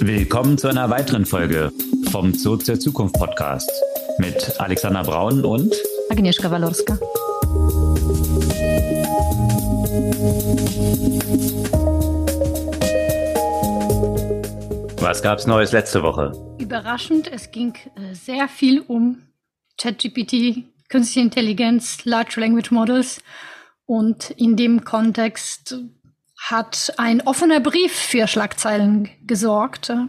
Willkommen zu einer weiteren Folge vom Zoo zur Zukunft Podcast mit Alexander Braun und Agnieszka Walorska. Was gab's Neues letzte Woche? Überraschend, es ging äh, sehr viel um ChatGPT, künstliche Intelligenz, Large Language Models und in dem Kontext hat ein offener Brief für Schlagzeilen gesorgt, äh,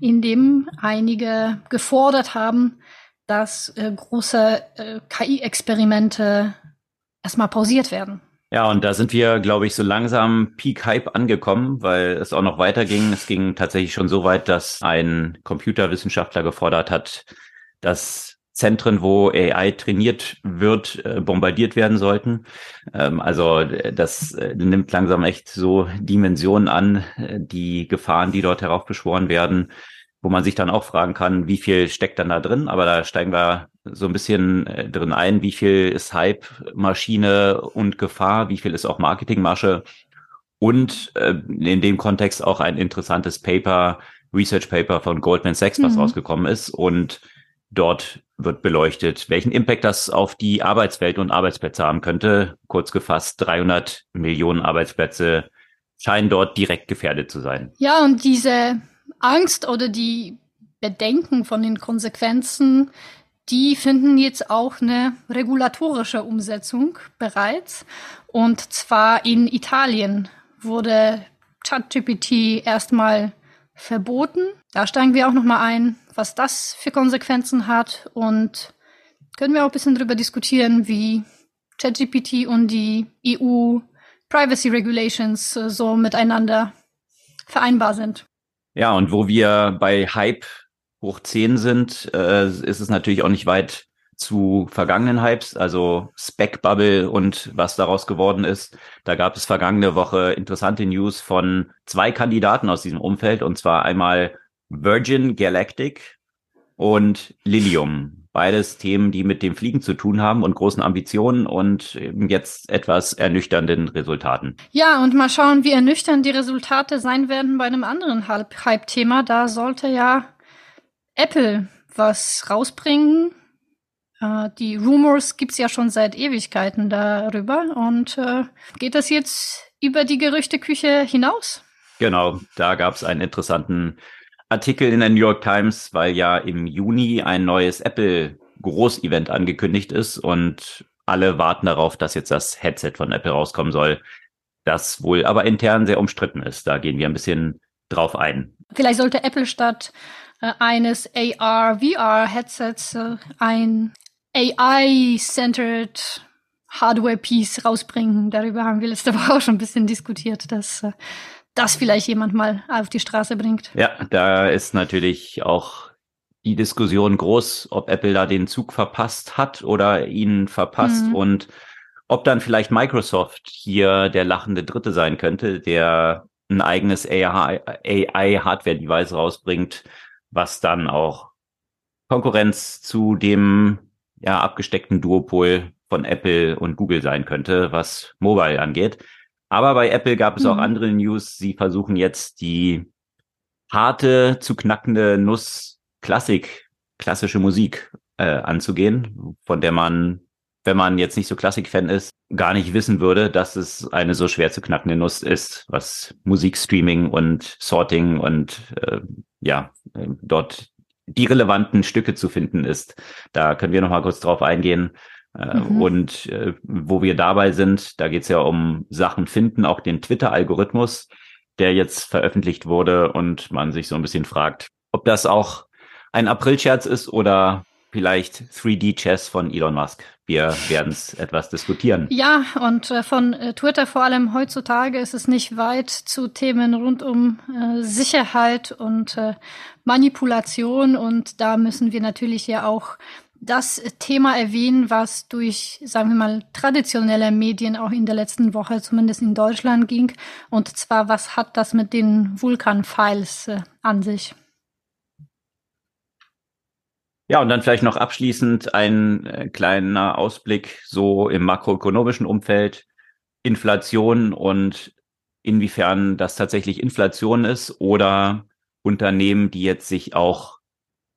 in dem einige gefordert haben, dass äh, große äh, KI-Experimente erstmal pausiert werden. Ja, und da sind wir, glaube ich, so langsam Peak Hype angekommen, weil es auch noch weiterging. Es ging tatsächlich schon so weit, dass ein Computerwissenschaftler gefordert hat, dass Zentren, wo AI trainiert wird, äh, bombardiert werden sollten. Ähm, also äh, das äh, nimmt langsam echt so Dimensionen an, die Gefahren, die dort heraufbeschworen werden, wo man sich dann auch fragen kann, wie viel steckt dann da drin? Aber da steigen wir so ein bisschen drin ein, wie viel ist Hype, Maschine und Gefahr, wie viel ist auch Marketingmasche und in dem Kontext auch ein interessantes Paper, Research Paper von Goldman Sachs, was mhm. rausgekommen ist und Dort wird beleuchtet, welchen Impact das auf die Arbeitswelt und Arbeitsplätze haben könnte. Kurz gefasst, 300 Millionen Arbeitsplätze scheinen dort direkt gefährdet zu sein. Ja, und diese Angst oder die Bedenken von den Konsequenzen, die finden jetzt auch eine regulatorische Umsetzung bereits. Und zwar in Italien wurde ChatGPT erstmal verboten. Da steigen wir auch noch mal ein, was das für Konsequenzen hat und können wir auch ein bisschen darüber diskutieren, wie ChatGPT und die EU Privacy Regulations äh, so miteinander vereinbar sind. Ja, und wo wir bei Hype hoch 10 sind, äh, ist es natürlich auch nicht weit zu vergangenen Hypes, also Spec Bubble und was daraus geworden ist. Da gab es vergangene Woche interessante News von zwei Kandidaten aus diesem Umfeld, und zwar einmal Virgin Galactic und Lilium. Beides Themen, die mit dem Fliegen zu tun haben und großen Ambitionen und jetzt etwas ernüchternden Resultaten. Ja, und mal schauen, wie ernüchternd die Resultate sein werden bei einem anderen Hype-Thema. Da sollte ja Apple was rausbringen. Äh, die Rumors gibt's ja schon seit Ewigkeiten darüber. Und äh, geht das jetzt über die Gerüchteküche hinaus? Genau, da gab's einen interessanten Artikel in der New York Times, weil ja im Juni ein neues Apple Großevent angekündigt ist und alle warten darauf, dass jetzt das Headset von Apple rauskommen soll, das wohl aber intern sehr umstritten ist. Da gehen wir ein bisschen drauf ein. Vielleicht sollte Apple statt äh, eines AR-VR-Headsets äh, ein AI-centered Hardware-Piece rausbringen. Darüber haben wir letzte Woche auch schon ein bisschen diskutiert, dass äh, das vielleicht jemand mal auf die Straße bringt. Ja, da ist natürlich auch die Diskussion groß, ob Apple da den Zug verpasst hat oder ihn verpasst mhm. und ob dann vielleicht Microsoft hier der lachende Dritte sein könnte, der ein eigenes AI-Hardware-Device rausbringt, was dann auch Konkurrenz zu dem ja abgesteckten Duopol von Apple und Google sein könnte, was Mobile angeht. Aber bei Apple gab es auch mhm. andere News. Sie versuchen jetzt die harte zu knackende Nuss Klassik, klassische Musik äh, anzugehen, von der man, wenn man jetzt nicht so Klassik-Fan ist, gar nicht wissen würde, dass es eine so schwer zu knackende Nuss ist, was Musikstreaming und Sorting und äh, ja, äh, dort die relevanten Stücke zu finden ist. Da können wir noch mal kurz drauf eingehen. Äh, mhm. Und äh, wo wir dabei sind, da geht es ja um Sachen finden, auch den Twitter-Algorithmus, der jetzt veröffentlicht wurde und man sich so ein bisschen fragt, ob das auch ein April-Scherz ist oder vielleicht 3D-Chess von Elon Musk. Wir werden es etwas diskutieren. Ja, und äh, von äh, Twitter vor allem heutzutage ist es nicht weit zu Themen rund um äh, Sicherheit und äh, Manipulation. Und da müssen wir natürlich ja auch das Thema erwähnen, was durch, sagen wir mal, traditionelle Medien auch in der letzten Woche, zumindest in Deutschland ging. Und zwar, was hat das mit den Vulkan-Files äh, an sich? Ja, und dann vielleicht noch abschließend ein äh, kleiner Ausblick so im makroökonomischen Umfeld, Inflation und inwiefern das tatsächlich Inflation ist oder Unternehmen, die jetzt sich auch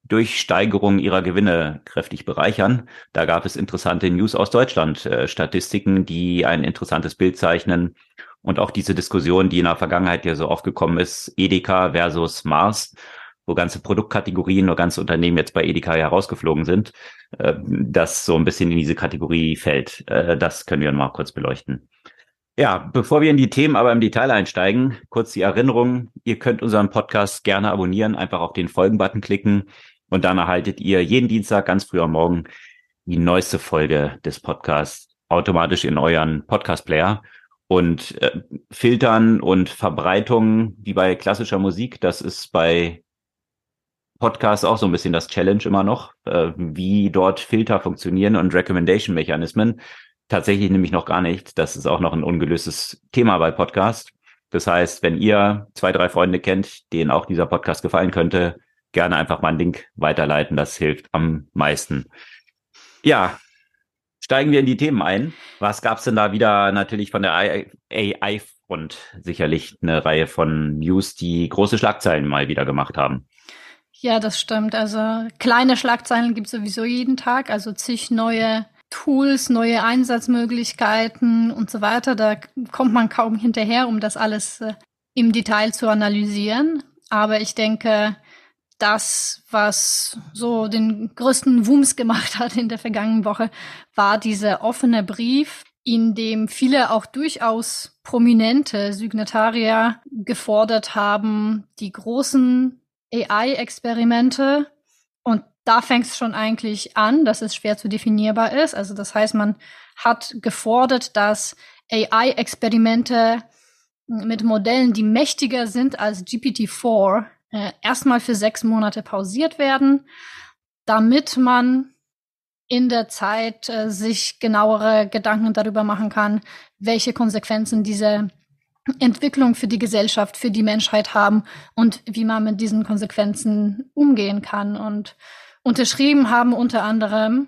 durch Steigerung ihrer Gewinne kräftig bereichern. Da gab es interessante News aus Deutschland, äh, Statistiken, die ein interessantes Bild zeichnen. Und auch diese Diskussion, die in der Vergangenheit ja so aufgekommen ist, Edeka versus Mars, wo ganze Produktkategorien oder ganze Unternehmen jetzt bei Edeka herausgeflogen sind, äh, das so ein bisschen in diese Kategorie fällt. Äh, das können wir mal kurz beleuchten. Ja, bevor wir in die Themen aber im Detail einsteigen, kurz die Erinnerung, ihr könnt unseren Podcast gerne abonnieren, einfach auf den Folgen-Button klicken und dann erhaltet ihr jeden Dienstag ganz früh am Morgen die neueste Folge des Podcasts automatisch in euren Podcast-Player. Und äh, Filtern und Verbreitung, wie bei klassischer Musik, das ist bei Podcasts auch so ein bisschen das Challenge immer noch, äh, wie dort Filter funktionieren und Recommendation-Mechanismen. Tatsächlich nämlich noch gar nicht. Das ist auch noch ein ungelöstes Thema bei Podcasts. Das heißt, wenn ihr zwei, drei Freunde kennt, denen auch dieser Podcast gefallen könnte, gerne einfach mal einen Link weiterleiten. Das hilft am meisten. Ja, steigen wir in die Themen ein. Was gab es denn da wieder? Natürlich von der AI-Front sicherlich eine Reihe von News, die große Schlagzeilen mal wieder gemacht haben. Ja, das stimmt. Also kleine Schlagzeilen gibt es sowieso jeden Tag, also zig neue Tools, neue Einsatzmöglichkeiten und so weiter. Da kommt man kaum hinterher, um das alles äh, im Detail zu analysieren. Aber ich denke, das, was so den größten Wumms gemacht hat in der vergangenen Woche, war dieser offene Brief, in dem viele auch durchaus prominente Signatarier gefordert haben, die großen AI-Experimente und da fängt es schon eigentlich an, dass es schwer zu definierbar ist. Also das heißt, man hat gefordert, dass AI-Experimente mit Modellen, die mächtiger sind als GPT-4, äh, erstmal für sechs Monate pausiert werden, damit man in der Zeit äh, sich genauere Gedanken darüber machen kann, welche Konsequenzen diese Entwicklung für die Gesellschaft, für die Menschheit haben und wie man mit diesen Konsequenzen umgehen kann. Und Unterschrieben haben unter anderem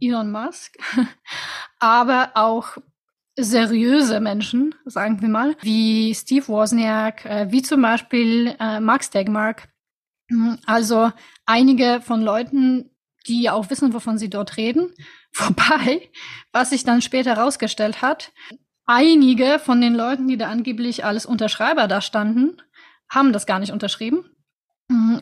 Elon Musk, aber auch seriöse Menschen, sagen wir mal, wie Steve Wozniak, äh, wie zum Beispiel äh, Max Tegmark. Also einige von Leuten, die auch wissen, wovon sie dort reden. Wobei, was sich dann später herausgestellt hat, einige von den Leuten, die da angeblich als Unterschreiber da standen, haben das gar nicht unterschrieben,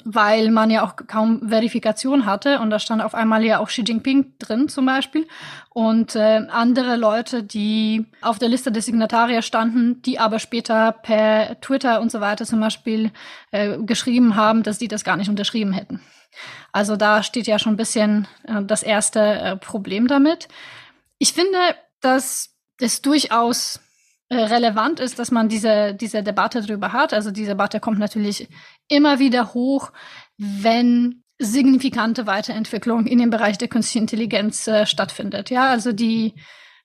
weil man ja auch kaum Verifikation hatte und da stand auf einmal ja auch Xi Jinping drin zum Beispiel und äh, andere Leute, die auf der Liste der Signatarier standen, die aber später per Twitter und so weiter zum Beispiel äh, geschrieben haben, dass die das gar nicht unterschrieben hätten. Also da steht ja schon ein bisschen äh, das erste äh, Problem damit. Ich finde, dass es durchaus relevant ist, dass man diese, diese Debatte darüber hat. Also diese Debatte kommt natürlich immer wieder hoch, wenn signifikante Weiterentwicklung in dem Bereich der künstlichen Intelligenz äh, stattfindet. Ja, also die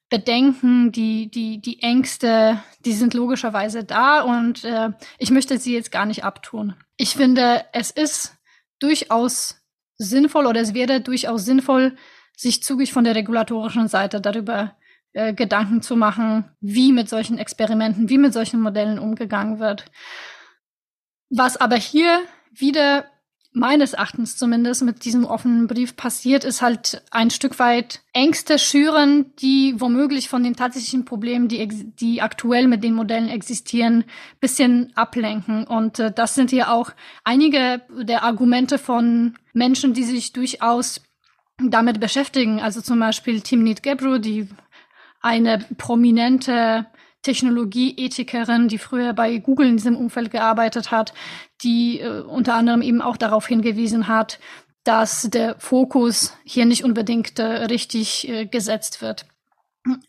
Bedenken, die, die, die Ängste, die sind logischerweise da und äh, ich möchte sie jetzt gar nicht abtun. Ich finde, es ist durchaus sinnvoll oder es wäre durchaus sinnvoll, sich zügig von der regulatorischen Seite darüber äh, Gedanken zu machen, wie mit solchen Experimenten, wie mit solchen Modellen umgegangen wird. Was aber hier wieder meines Erachtens zumindest mit diesem offenen Brief passiert, ist halt ein Stück weit Ängste schüren, die womöglich von den tatsächlichen Problemen, die, die aktuell mit den Modellen existieren, bisschen ablenken. Und äh, das sind hier auch einige der Argumente von Menschen, die sich durchaus damit beschäftigen. Also zum Beispiel Timnit Gebru, die eine prominente Technologieethikerin, die früher bei Google in diesem Umfeld gearbeitet hat, die äh, unter anderem eben auch darauf hingewiesen hat, dass der Fokus hier nicht unbedingt äh, richtig äh, gesetzt wird.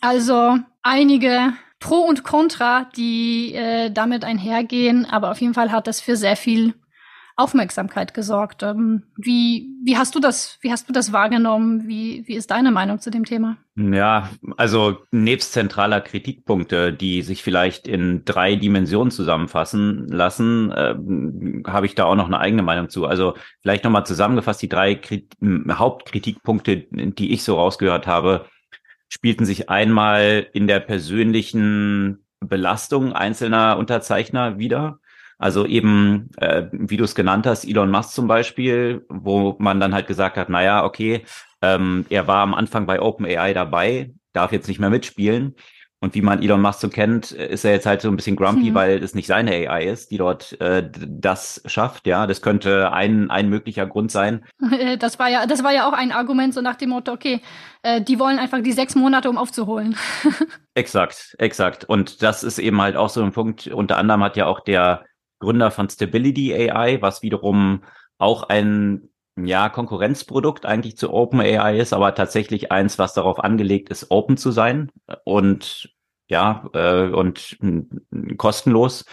Also einige Pro und Contra, die äh, damit einhergehen, aber auf jeden Fall hat das für sehr viel Aufmerksamkeit gesorgt. Ähm, wie, wie hast du das, wie hast du das wahrgenommen? Wie, wie ist deine Meinung zu dem Thema? Ja, also nebst zentraler Kritikpunkte, die sich vielleicht in drei Dimensionen zusammenfassen lassen, äh, habe ich da auch noch eine eigene Meinung zu. Also vielleicht nochmal zusammengefasst, die drei Krit Hauptkritikpunkte, die ich so rausgehört habe, spielten sich einmal in der persönlichen Belastung einzelner Unterzeichner wieder Also eben, äh, wie du es genannt hast, Elon Musk zum Beispiel, wo man dann halt gesagt hat, naja, okay, ähm, er war am Anfang bei OpenAI dabei, darf jetzt nicht mehr mitspielen. Und wie man Elon Musk so kennt, ist er jetzt halt so ein bisschen grumpy, mhm. weil es nicht seine AI ist, die dort äh, das schafft. Ja, das könnte ein, ein möglicher Grund sein. Das war ja, das war ja auch ein Argument so nach dem Motto, okay, äh, die wollen einfach die sechs Monate, um aufzuholen. exakt, exakt. Und das ist eben halt auch so ein Punkt. Unter anderem hat ja auch der Gründer von Stability AI, was wiederum auch ein ja, Konkurrenzprodukt eigentlich zu OpenAI ist, aber tatsächlich eins, was darauf angelegt ist, open zu sein und ja, äh, und kostenlos.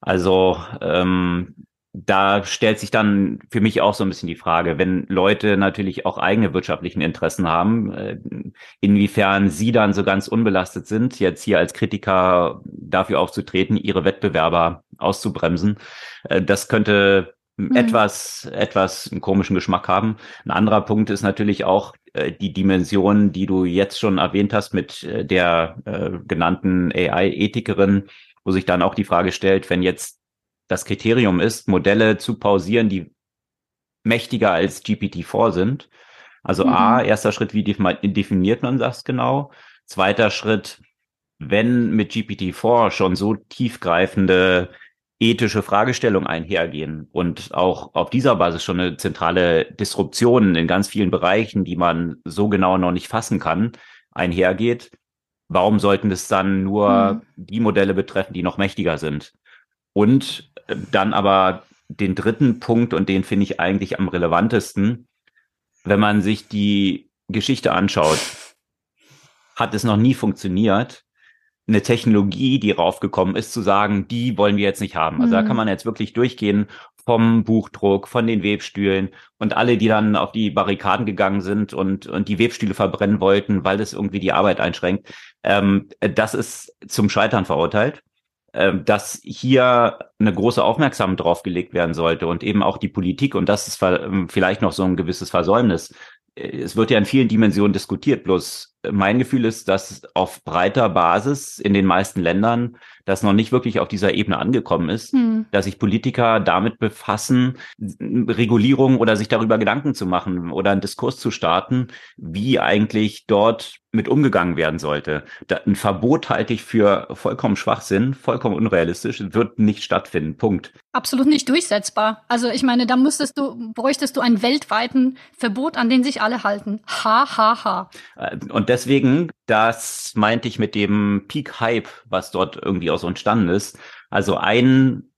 Also ähm, da stellt sich dann für mich auch so ein bisschen die Frage, wenn Leute natürlich auch eigene wirtschaftlichen Interessen haben, äh, inwiefern sie dann so ganz unbelastet sind, jetzt hier als Kritiker dafür aufzutreten, ihre Wettbewerber auszubremsen. Äh, das könnte mhm. etwas, etwas einen komischen Geschmack haben. Ein anderer Punkt ist natürlich auch äh, die Dimension, die du jetzt schon erwähnt hast mit der genannten AI-Ethikerin, wo sich dann auch die Frage stellt, wenn jetzt das Kriterium ist, Modelle zu pausieren, die mächtiger als GPT-4 sind. Also mhm. A, erster Schritt, wie definiert man das genau? Zweiter Schritt, wenn mit GPT-4 schon so tiefgreifende ethische Fragestellungen einhergehen und auch auf dieser Basis schon eine zentrale Disruption in ganz vielen Bereichen, die man so genau noch nicht fassen kann, einhergeht, warum sollten es dann nur mhm. die Modelle betreffen, die noch mächtiger sind? Und äh, dann aber den dritten Punkt, und den finde ich eigentlich am relevantesten, wenn man sich die Geschichte anschaut, hat es noch nie funktioniert, eine Technologie, die raufgekommen ist, zu sagen, die wollen wir jetzt nicht haben. Also mhm. da kann man jetzt wirklich durchgehen vom Buchdruck, von den Webstühlen und alle, die dann auf die Barrikaden gegangen sind und, und die Webstühle verbrennen wollten, weil das irgendwie die Arbeit einschränkt. Ähm, das ist zum Scheitern verurteilt. Ähm, dass hier eine große Aufmerksamkeit drauf gelegt werden sollte und eben auch die Politik und das ist vielleicht noch so ein gewisses Versäumnis. Es wird ja in vielen Dimensionen diskutiert, bloß mein Gefühl ist, dass auf breiter Basis in den meisten Ländern das noch nicht wirklich auf dieser Ebene angekommen ist, hm. dass sich Politiker damit befassen, Regulierung oder sich darüber Gedanken zu machen oder einen Diskurs zu starten, wie eigentlich dort mit umgegangen werden sollte. ein Verbot halte ich für vollkommen Schwachsinn, vollkommen unrealistisch, wird nicht stattfinden. Punkt. Absolut nicht durchsetzbar. Also ich meine, da müsstest du, bräuchtest du einen weltweiten Verbot, an den sich alle halten. Ha, ha, ha. Und deswegen, das meinte ich mit dem Peak-Hype, was dort irgendwie auch so entstanden ist. Also ein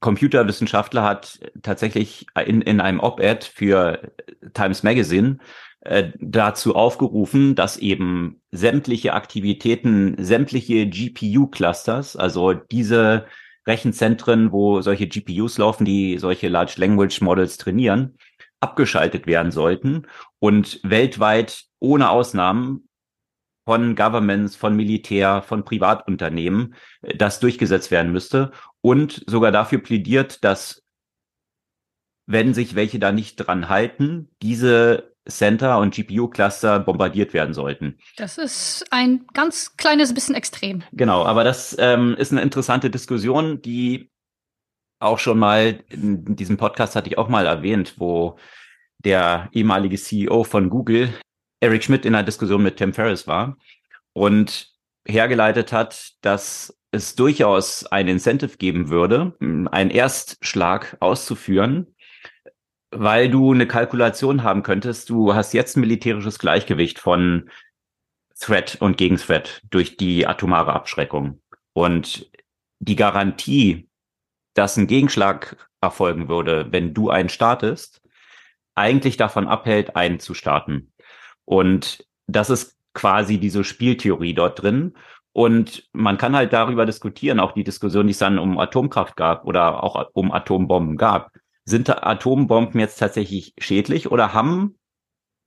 Computerwissenschaftler hat tatsächlich in, in einem Op-Ed für Times Magazine äh, dazu aufgerufen, dass eben sämtliche Aktivitäten, sämtliche GPU-Clusters, also diese Rechenzentren, wo solche GPUs laufen, die solche Large Language Models trainieren, abgeschaltet werden sollten und weltweit ohne Ausnahmen von Governments, von Militär, von Privatunternehmen, äh, das durchgesetzt werden müsste und sogar dafür plädiert, dass wenn sich welche da nicht dran halten, diese Center und GPU-Cluster bombardiert werden sollten. Das ist ein ganz kleines bisschen extrem. Genau, aber das ähm, ist eine interessante Diskussion, die auch schon mal in diesem Podcast hatte ich auch mal erwähnt, wo der ehemalige CEO von Google, Eric Schmidt, in einer Diskussion mit Tim Ferriss war und hergeleitet hat, dass es durchaus ein Incentive geben würde, einen Erstschlag auszuführen, weil du eine Kalkulation haben könntest. Du hast jetzt ein militärisches Gleichgewicht von Threat und Gegenthreat durch die atomare Abschreckung. Und die Garantie, dass ein Gegenschlag erfolgen würde, wenn du einen startest, eigentlich davon abhält, einen zu starten. Und das ist quasi diese Spieltheorie dort drin. Und man kann halt darüber diskutieren, auch die Diskussion, die es dann um Atomkraft gab oder auch um Atombomben gab. Sind Atombomben jetzt tatsächlich schädlich oder haben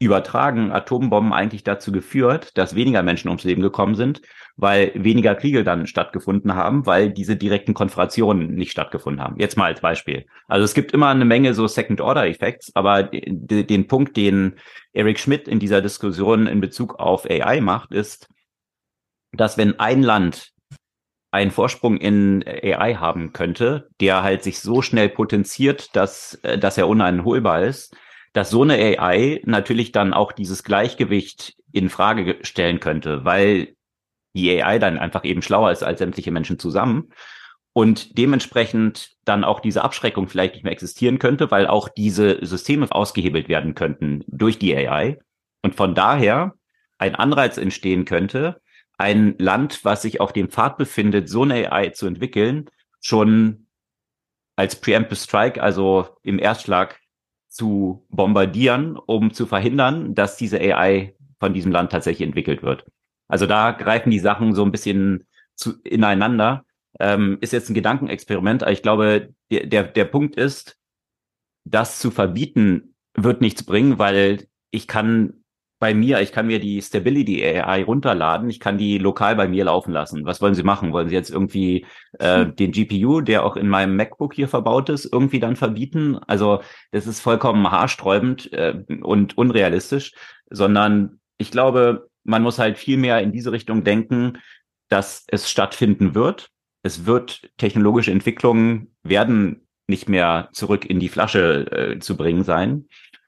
übertragen Atombomben eigentlich dazu geführt, dass weniger Menschen ums Leben gekommen sind, weil weniger Kriege dann stattgefunden haben, weil diese direkten Konfrontationen nicht stattgefunden haben. Jetzt mal als Beispiel. Also es gibt immer eine Menge so Second-Order-Effekts, aber den Punkt, den Eric Schmidt in dieser Diskussion in Bezug auf AI macht, ist, dass wenn ein Land einen Vorsprung in AI haben könnte, der halt sich so schnell potenziert, dass, äh, dass er uneinholbar ist, dass so eine AI natürlich dann auch dieses Gleichgewicht in Frage stellen könnte, weil die AI dann einfach eben schlauer ist als sämtliche Menschen zusammen und dementsprechend dann auch diese Abschreckung vielleicht nicht mehr existieren könnte, weil auch diese Systeme ausgehebelt werden könnten durch die AI und von daher ein Anreiz entstehen könnte, ein Land, was sich auf dem Pfad befindet, so eine AI zu entwickeln, schon als Preemptive Strike, also im Erstschlag zu bombardieren, um zu verhindern, dass diese AI von diesem Land tatsächlich entwickelt wird. Also da greifen die Sachen so ein bisschen zu, ineinander. Ähm, ist jetzt ein Gedankenexperiment, aber ich glaube, der, der, der Punkt ist, das zu verbieten wird nichts bringen, weil ich kann bei mir, ich kann mir die Stability AI runterladen, ich kann die lokal bei mir laufen lassen. Was wollen Sie machen? Wollen Sie jetzt irgendwie äh, hm. den GPU, der auch in meinem MacBook hier verbaut ist, irgendwie dann verbieten? Also das ist vollkommen haarsträubend äh, und unrealistisch, sondern ich glaube, man muss halt viel mehr in diese Richtung denken, dass es stattfinden wird. Es wird technologische Entwicklungen werden nicht mehr zurück in die Flasche äh, zu bringen sein.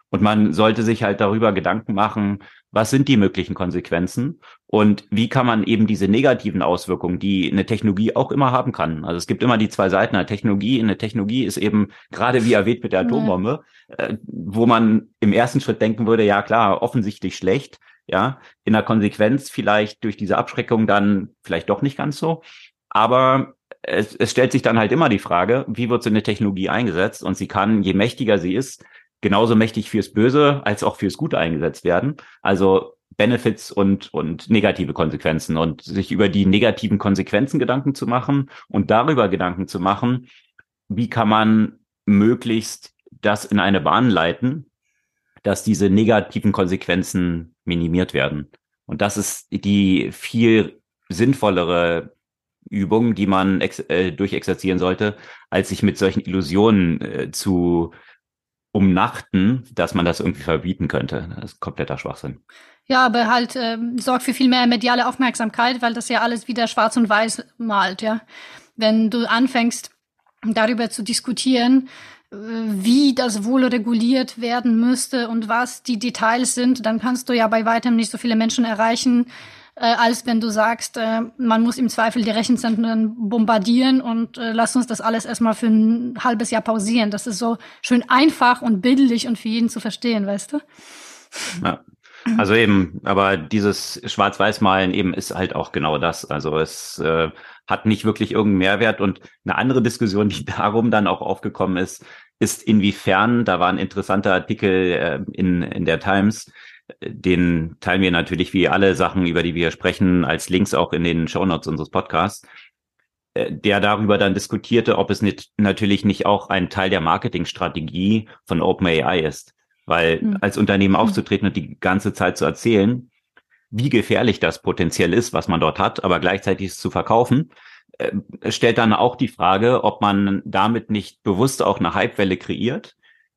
Und man sollte sich halt darüber Gedanken machen, was sind die möglichen Konsequenzen und wie kann man eben diese negativen Auswirkungen, die eine Technologie auch immer haben kann. Also es gibt immer die zwei Seiten einer Technologie. Eine Technologie ist eben gerade wie erwähnt mit der Atombombe, äh, wo man im ersten Schritt denken würde, ja klar, offensichtlich schlecht. Ja, in der Konsequenz vielleicht durch diese Abschreckung dann vielleicht doch nicht ganz so. Aber es, es stellt sich dann halt immer die Frage, wie wird so eine Technologie eingesetzt? Und sie kann, je mächtiger sie ist, genauso mächtig fürs Böse als auch fürs Gute eingesetzt werden. Also Benefits und, und negative Konsequenzen und sich über die negativen Konsequenzen Gedanken zu machen und darüber Gedanken zu machen, wie kann man möglichst das in eine Bahn leiten, dass diese negativen Konsequenzen minimiert werden. Und das ist die viel sinnvollere Übung, die man ex äh, durchexerzieren sollte, als sich mit solchen Illusionen äh, zu umnachten, dass man das irgendwie verbieten könnte. Das ist kompletter Schwachsinn. Ja, aber halt äh, sorgt für viel mehr mediale Aufmerksamkeit, weil das ja alles wieder schwarz und weiß malt, ja. Wenn du anfängst, darüber zu diskutieren, äh, wie das wohl reguliert werden müsste und was die Details sind, dann kannst du ja bei weitem nicht so viele Menschen erreichen, äh, als wenn du sagst, äh, man muss im Zweifel die Rechenzentren bombardieren und äh, lass uns das alles erstmal für ein halbes Jahr pausieren. Das ist so schön einfach und bildlich und für jeden zu verstehen, weißt du? Ja. Also eben, aber dieses Schwarz-Weiß-Malen eben ist halt auch genau das. Also es äh, hat nicht wirklich irgendeinen Mehrwert. Und eine andere Diskussion, die darum dann auch aufgekommen ist, ist inwiefern, da war ein interessanter Artikel äh, in, in der Times, den teilen wir natürlich wie alle Sachen, über die wir sprechen, als Links auch in den Shownotes unseres Podcasts, äh, der darüber dann diskutierte, ob es nicht, natürlich nicht auch ein Teil der Marketingstrategie von OpenAI ist. Weil mhm. als Unternehmen hm. aufzutreten und die ganze Zeit zu erzählen, wie gefährlich das potenziell ist, was man dort hat, aber gleichzeitig es zu verkaufen, äh, stellt dann auch die Frage, ob man damit nicht bewusst auch eine Hypewelle kreiert,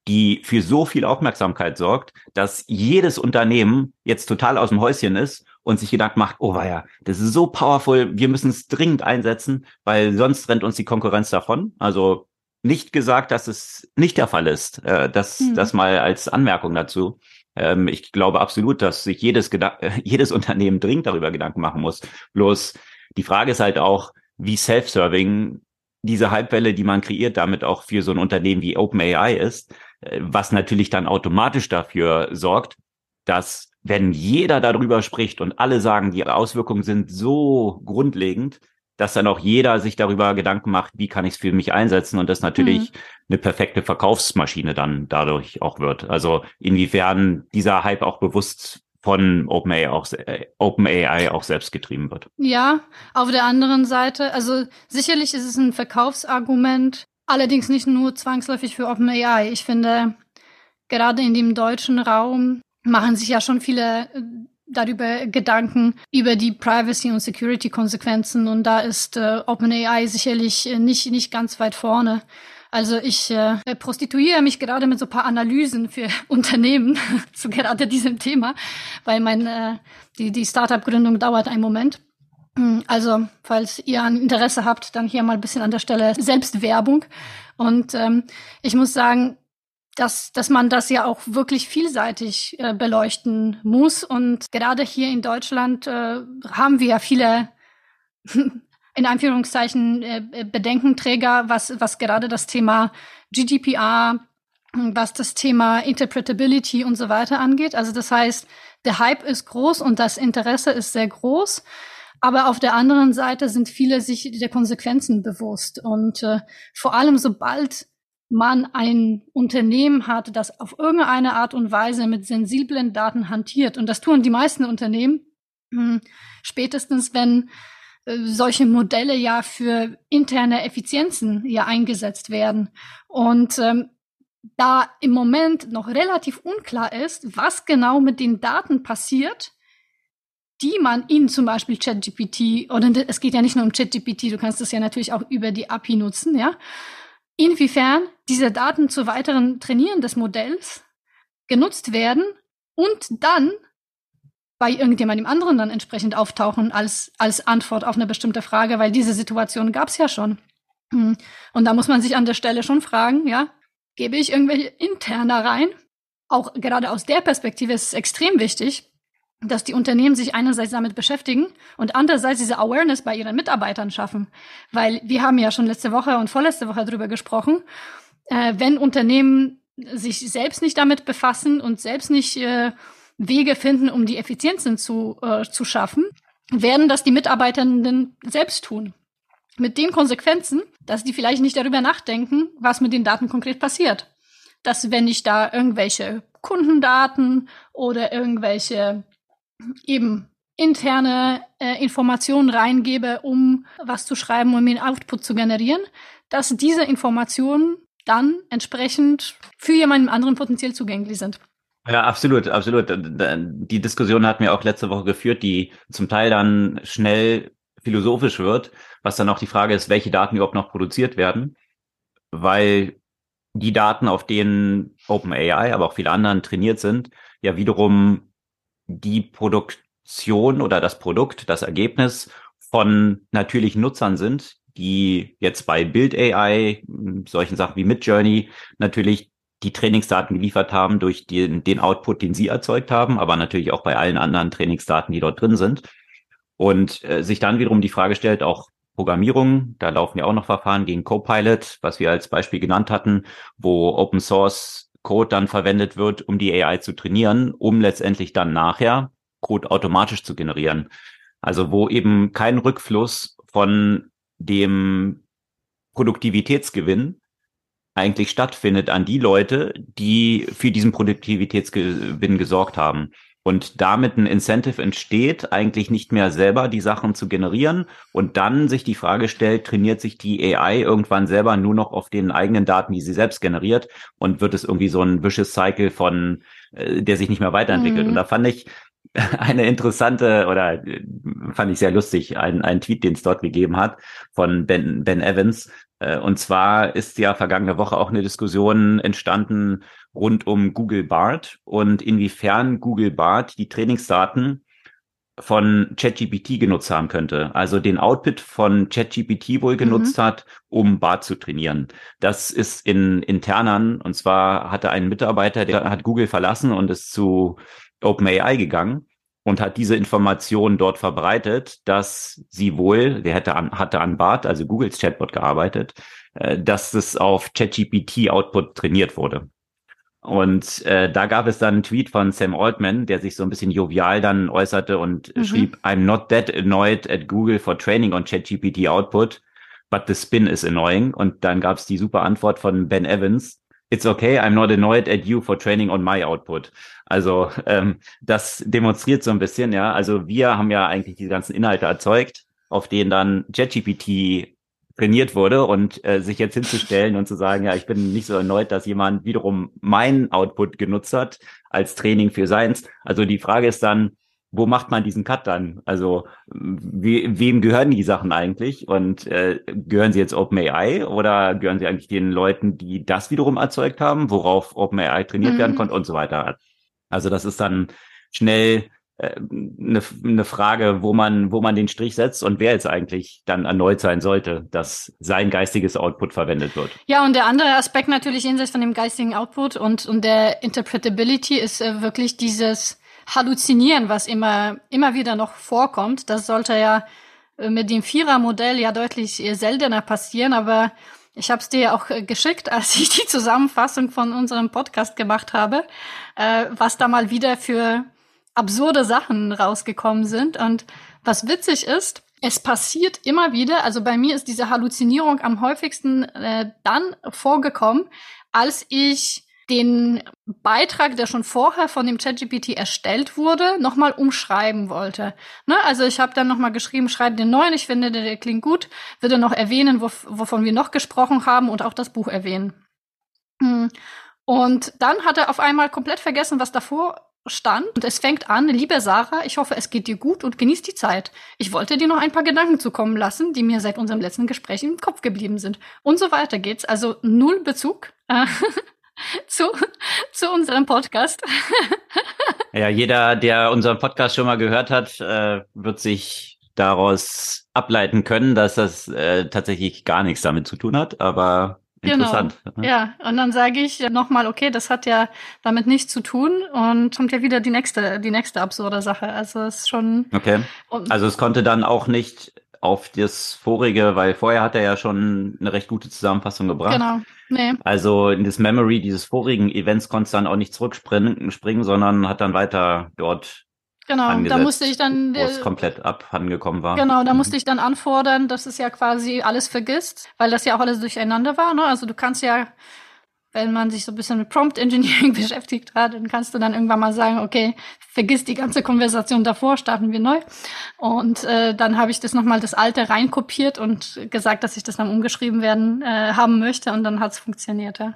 die für so viel Aufmerksamkeit sorgt, dass jedes Unternehmen jetzt total aus dem Häuschen ist und sich gedacht macht, oh ja, das ist so powerful, wir müssen es dringend einsetzen, weil sonst rennt uns die Konkurrenz davon. Also nicht gesagt, dass es nicht der Fall ist. Äh, das, mhm. das mal als Anmerkung dazu. Ähm, ich glaube absolut, dass sich jedes, jedes Unternehmen dringend darüber Gedanken machen muss. Bloß die Frage ist halt auch, wie self-serving diese Halbwelle, die man kreiert, damit auch für so ein Unternehmen wie OpenAI ist, was natürlich dann automatisch dafür sorgt, dass wenn jeder darüber spricht und alle sagen, die Auswirkungen sind so grundlegend, dass dann auch jeder sich darüber Gedanken macht, wie kann ich es für mich einsetzen und das natürlich mhm. eine perfekte Verkaufsmaschine dann dadurch auch wird. Also inwiefern dieser Hype auch bewusst von OpenAI auch, äh, OpenAI auch selbst getrieben wird. Ja, auf der anderen Seite, also sicherlich ist es ein Verkaufsargument, allerdings nicht nur zwangsläufig für OpenAI. Ich finde, gerade in dem deutschen Raum machen sich ja schon viele äh, darüber Gedanken über die Privacy und Security Konsequenzen und da ist äh, OpenAI sicherlich äh, nicht nicht ganz weit vorne. Also ich äh, prostituiere mich gerade mit so paar Analysen für Unternehmen zu gerade diesem Thema, weil mein äh, die die Startup Gründung dauert einen Moment. Also, falls ihr ein Interesse habt, dann hier mal ein bisschen an der Stelle Selbstwerbung. Und ähm, ich muss sagen, dass, dass man das ja auch wirklich vielseitig äh, beleuchten muss. Und gerade hier in Deutschland äh, haben wir ja viele, in Anführungszeichen, äh, Bedenkenträger, was, was gerade das Thema GDPR, was das Thema Interpretability und so weiter angeht. Also das heißt, der Hype ist groß und das Interesse ist sehr groß. Aber auf der anderen Seite sind viele sich der Konsequenzen bewusst. Und äh, vor allem sobald man ein Unternehmen hat, das auf irgendeine Art und Weise mit sensiblen Daten hantiert, und das tun die meisten Unternehmen, hm, spätestens wenn äh, solche Modelle ja für interne Effizienzen ja eingesetzt werden. Und ähm, da im Moment noch relativ unklar ist, was genau mit den Daten passiert, die man in zum Beispiel ChatGPT, oder es geht ja nicht nur um ChatGPT, du kannst es ja natürlich auch über die API nutzen, ja, inwiefern diese Daten zu weiteren Trainieren des Modells genutzt werden und dann bei irgendjemandem anderen dann entsprechend auftauchen als, als Antwort auf eine bestimmte Frage, weil diese Situation gab es ja schon. Hm. Und da muss man sich an der Stelle schon fragen, ja, gebe ich irgendwelche interner rein? Auch gerade aus der Perspektive ist es extrem wichtig, dass die Unternehmen sich einerseits damit beschäftigen und andererseits diese Awareness bei ihren Mitarbeitern schaffen. Weil wir haben ja schon letzte Woche und vorletzte Woche darüber gesprochen, äh, wenn Unternehmen sich selbst nicht damit befassen und selbst nicht äh, Wege finden, um die Effizienzen zu, äh, zu schaffen, werden das die Mitarbeitenden selbst tun. Mit den Konsequenzen, dass die vielleicht nicht darüber nachdenken, was mit den Daten konkret passiert. Dass wenn ich da irgendwelche Kundendaten oder irgendwelche eben interne äh, Informationen reingebe, um was zu schreiben, um den Output zu generieren, dass diese Informationen dann entsprechend für jemanden anderen potenziell zugänglich sind. Ja, absolut, absolut. Die Diskussion hatten wir auch letzte Woche geführt, die zum Teil dann schnell philosophisch wird, was dann auch die Frage ist, welche Daten überhaupt noch produziert werden, weil die Daten, auf denen OpenAI, aber auch viele anderen trainiert sind, ja wiederum die Produktion oder das Produkt, das Ergebnis von natürlichen Nutzern sind, die jetzt bei Build AI, solchen Sachen wie Midjourney, natürlich die Trainingsdaten geliefert haben durch den, den Output, den sie erzeugt haben, aber natürlich auch bei allen anderen Trainingsdaten, die dort drin sind. Und äh, sich dann wiederum die Frage stellt, auch Programmierung, da laufen ja auch noch Verfahren gegen Copilot, was wir als Beispiel genannt hatten, wo Open Source Code dann verwendet wird, um die AI zu trainieren, um letztendlich dann nachher Code automatisch zu generieren. Also wo eben kein Rückfluss von dem Produktivitätsgewinn eigentlich stattfindet an die Leute, die für diesen Produktivitätsgewinn gesorgt haben und damit ein Incentive entsteht, eigentlich nicht mehr selber die Sachen zu generieren und dann sich die Frage stellt, trainiert sich die AI irgendwann selber nur noch auf den eigenen Daten, die sie selbst generiert und wird es irgendwie so ein vicious Cycle von, äh, der sich nicht mehr weiterentwickelt. Mhm. Und da fand ich eine interessante oder äh, fand ich sehr lustig, ein, ein Tweet, den es dort gegeben hat von Ben, Ben Evans. Äh, und zwar ist ja vergangene Woche auch eine Diskussion entstanden rund um Google Bart und inwiefern Google Bart die Trainingsdaten von ChatGPT genutzt haben könnte. Also den Output von ChatGPT wohl mhm. genutzt mhm. hat, um Bart zu trainieren. Das ist in internen, und zwar hatte ein Mitarbeiter, der hat Google verlassen und ist zu OpenAI gegangen und hat diese Information dort verbreitet, dass sie wohl, der hätte an, hatte an Bart, also Googles Chatbot gearbeitet, äh, dass es auf ChatGPT Output trainiert wurde. Und äh, da gab es dann einen Tweet von Sam Altman, der sich so ein bisschen jovial dann äußerte und mhm. schrieb, I'm not that annoyed at Google for training on ChatGPT output, but the spin is annoying. Und dann gab es die super Antwort von Ben Evans, It's okay, I'm not annoyed at you for training on my output. Also ähm, das demonstriert so ein bisschen, ja. Also wir haben ja eigentlich die ganzen Inhalte erzeugt, auf denen dann ChatGPT trainiert wurde und äh, sich jetzt hinzustellen und zu sagen, ja, ich bin nicht so erneut, dass jemand wiederum meinen Output genutzt hat als Training für seins. Also die Frage ist dann, wo macht man diesen Cut dann? Also we, wem gehören die Sachen eigentlich? Und äh, gehören sie jetzt OpenAI oder gehören sie eigentlich den Leuten, die das wiederum erzeugt haben, worauf OpenAI trainiert mhm. werden konnte und so weiter? Also das ist dann schnell eine, eine Frage, wo man, wo man den Strich setzt und wer jetzt eigentlich dann erneut sein sollte, dass sein geistiges Output verwendet wird. Ja, und der andere Aspekt natürlich jenseits von dem geistigen Output und, und der Interpretability ist äh, wirklich dieses Halluzinieren, was immer, immer wieder noch vorkommt. Das sollte ja äh, mit dem Vierer-Modell ja deutlich äh, seltener passieren, aber ich habe es dir auch äh, geschickt, als ich die Zusammenfassung von unserem Podcast gemacht habe, äh, was da mal wieder für absurde Sachen rausgekommen sind. Und was witzig ist, es passiert immer wieder, also bei mir ist diese Halluzinierung am häufigsten äh, dann vorgekommen, als ich den Beitrag, der schon vorher von dem ChatGPT erstellt wurde, nochmal umschreiben wollte. Ne? Also ich habe dann nochmal geschrieben, schreib den neuen, ich finde, der, der klingt gut, würde noch erwähnen, wo, wovon wir noch gesprochen haben und auch das Buch erwähnen. Hm. Und dann hat er auf einmal komplett vergessen, was davor stand. Und es fängt an, liebe Sarah, ich hoffe, es geht dir gut und genieß die Zeit. Ich wollte dir noch ein paar Gedanken zukommen lassen, die mir seit unserem letzten Gespräch im Kopf geblieben sind. Und so weiter geht's. Also null Bezug. zu, zu unserem Podcast. ja, jeder, der unseren Podcast schon mal gehört hat, äh, wird sich daraus ableiten können, dass das äh, tatsächlich gar nichts damit zu tun hat, aber interessant. Genau. Ja, und dann sage ich nochmal, okay, das hat ja damit nichts zu tun und kommt ja wieder die nächste, die nächste absurde Sache. Also es ist schon. Okay. Also es konnte dann auch nicht auf das vorige, weil vorher hat er ja schon eine recht gute Zusammenfassung gebracht. Genau. Nee. Also in das Memory dieses vorigen Events konnte dann auch nicht zurückspringen, springen, sondern hat dann weiter dort Genau, angesetzt, da musste ich dann. Wo es komplett abhandengekommen war. Genau, da mhm. musste ich dann anfordern, dass es ja quasi alles vergisst, weil das ja auch alles durcheinander war. Ne? Also du kannst ja wenn man sich so ein bisschen mit Prompt Engineering beschäftigt hat, dann kannst du dann irgendwann mal sagen, okay, vergiss die ganze Konversation davor, starten wir neu. Und äh, dann habe ich das nochmal das alte reinkopiert und gesagt, dass ich das dann umgeschrieben werden äh, haben möchte und dann hat es funktioniert, ja.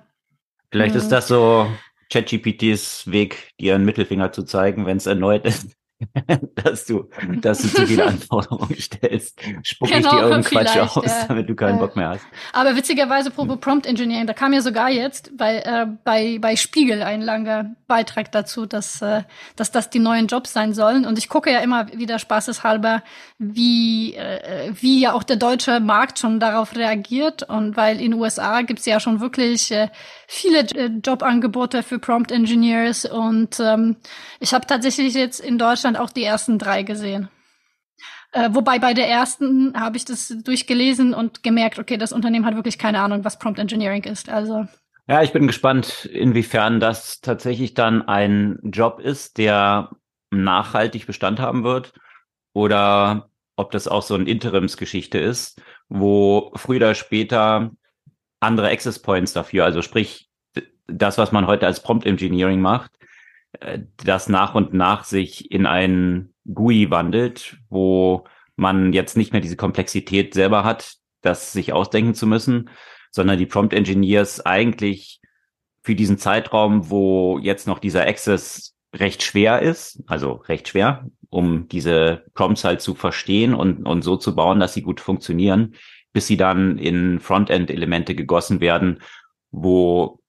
Vielleicht mhm. ist das so ChatGPTs Weg, dir einen Mittelfinger zu zeigen, wenn es erneut ist. dass du, dass du zu viele Anforderungen stellst. Spuck genau, ich dir irgendeinen Quatsch aus, ja. damit du keinen äh, Bock mehr hast. Aber witzigerweise, Probe Prompt Engineering, da kam ja sogar jetzt bei, äh, bei, bei Spiegel ein langer Beitrag dazu, dass, äh, dass das die neuen Jobs sein sollen. Und ich gucke ja immer wieder spaßeshalber, wie, äh, wie ja auch der deutsche Markt schon darauf reagiert. Und weil in den USA gibt's ja schon wirklich äh, viele äh, Jobangebote für Prompt Engineers. Und ähm, ich habe tatsächlich jetzt in Deutschland auch die ersten drei gesehen. Äh, wobei bei der ersten habe ich das durchgelesen und gemerkt, okay, das Unternehmen hat wirklich keine Ahnung, was Prompt Engineering ist. Also ja, ich bin gespannt, inwiefern das tatsächlich dann ein Job ist, der nachhaltig Bestand haben wird oder ob das auch so eine Interimsgeschichte ist, wo früher oder später andere Access Points dafür, also sprich das, was man heute als Prompt Engineering macht, äh, das nach und nach sich in ein GUI wandelt, wo man jetzt nicht mehr diese Komplexität selber hat, das sich ausdenken zu müssen, sondern die Prompt Engineers eigentlich für diesen Zeitraum, wo jetzt noch dieser Access recht schwer ist, also recht schwer, um diese Prompts halt zu verstehen und, und so zu bauen, dass sie gut funktionieren, bis sie dann in Frontend-Elemente gegossen werden, wo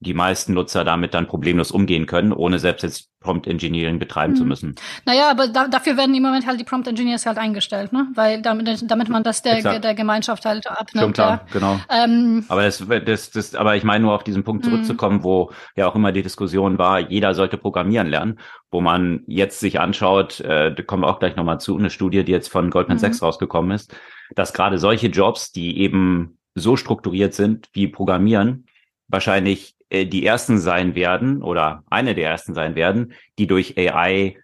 die meisten Nutzer damit dann problemlos umgehen können, ohne selbst jetzt Prompt Engineering betreiben mhm. zu müssen. Naja, aber da, dafür werden im Moment halt die Prompt Engineers halt eingestellt, ne? Weil damit, damit man das der, der Gemeinschaft halt abnimmt. Schon klar, ja. genau. Ähm, aber das, das, das, aber ich meine nur auf diesen Punkt mhm. zurückzukommen, wo ja auch immer die Diskussion war, jeder sollte programmieren lernen, wo man jetzt sich anschaut, äh, da kommen wir auch gleich nochmal zu, eine Studie, die jetzt von Goldman mhm. Sachs rausgekommen ist, dass gerade solche Jobs, die eben so strukturiert sind wie Programmieren, wahrscheinlich äh, die ersten sein werden oder eine der ersten sein werden, die durch AI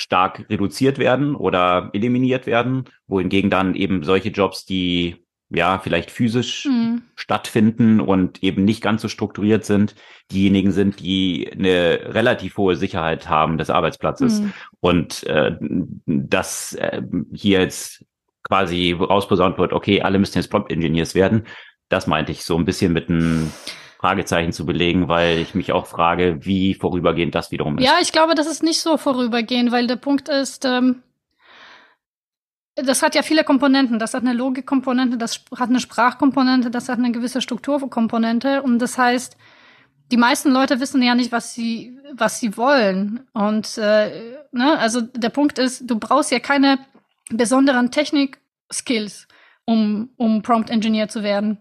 stark reduziert werden oder eliminiert werden, wohingegen dann eben solche Jobs, die ja vielleicht physisch mhm. stattfinden und eben nicht ganz so strukturiert sind, diejenigen sind, die eine relativ hohe Sicherheit haben des Arbeitsplatzes. Mhm. Und äh, dass äh, hier jetzt quasi rausposaunt wird, okay, alle müssen jetzt Prompt Engineers werden, das meinte ich so ein bisschen mit einem Fragezeichen zu belegen, weil ich mich auch frage, wie vorübergehend das wiederum ist. Ja, ich glaube, das ist nicht so vorübergehend, weil der Punkt ist, ähm, das hat ja viele Komponenten. Das hat eine Logikkomponente, das hat eine Sprachkomponente, das hat eine gewisse Strukturkomponente. Und das heißt, die meisten Leute wissen ja nicht, was sie, was sie wollen. Und äh, ne, also der Punkt ist, du brauchst ja keine besonderen Technik-Skills, um, um Prompt Engineer zu werden.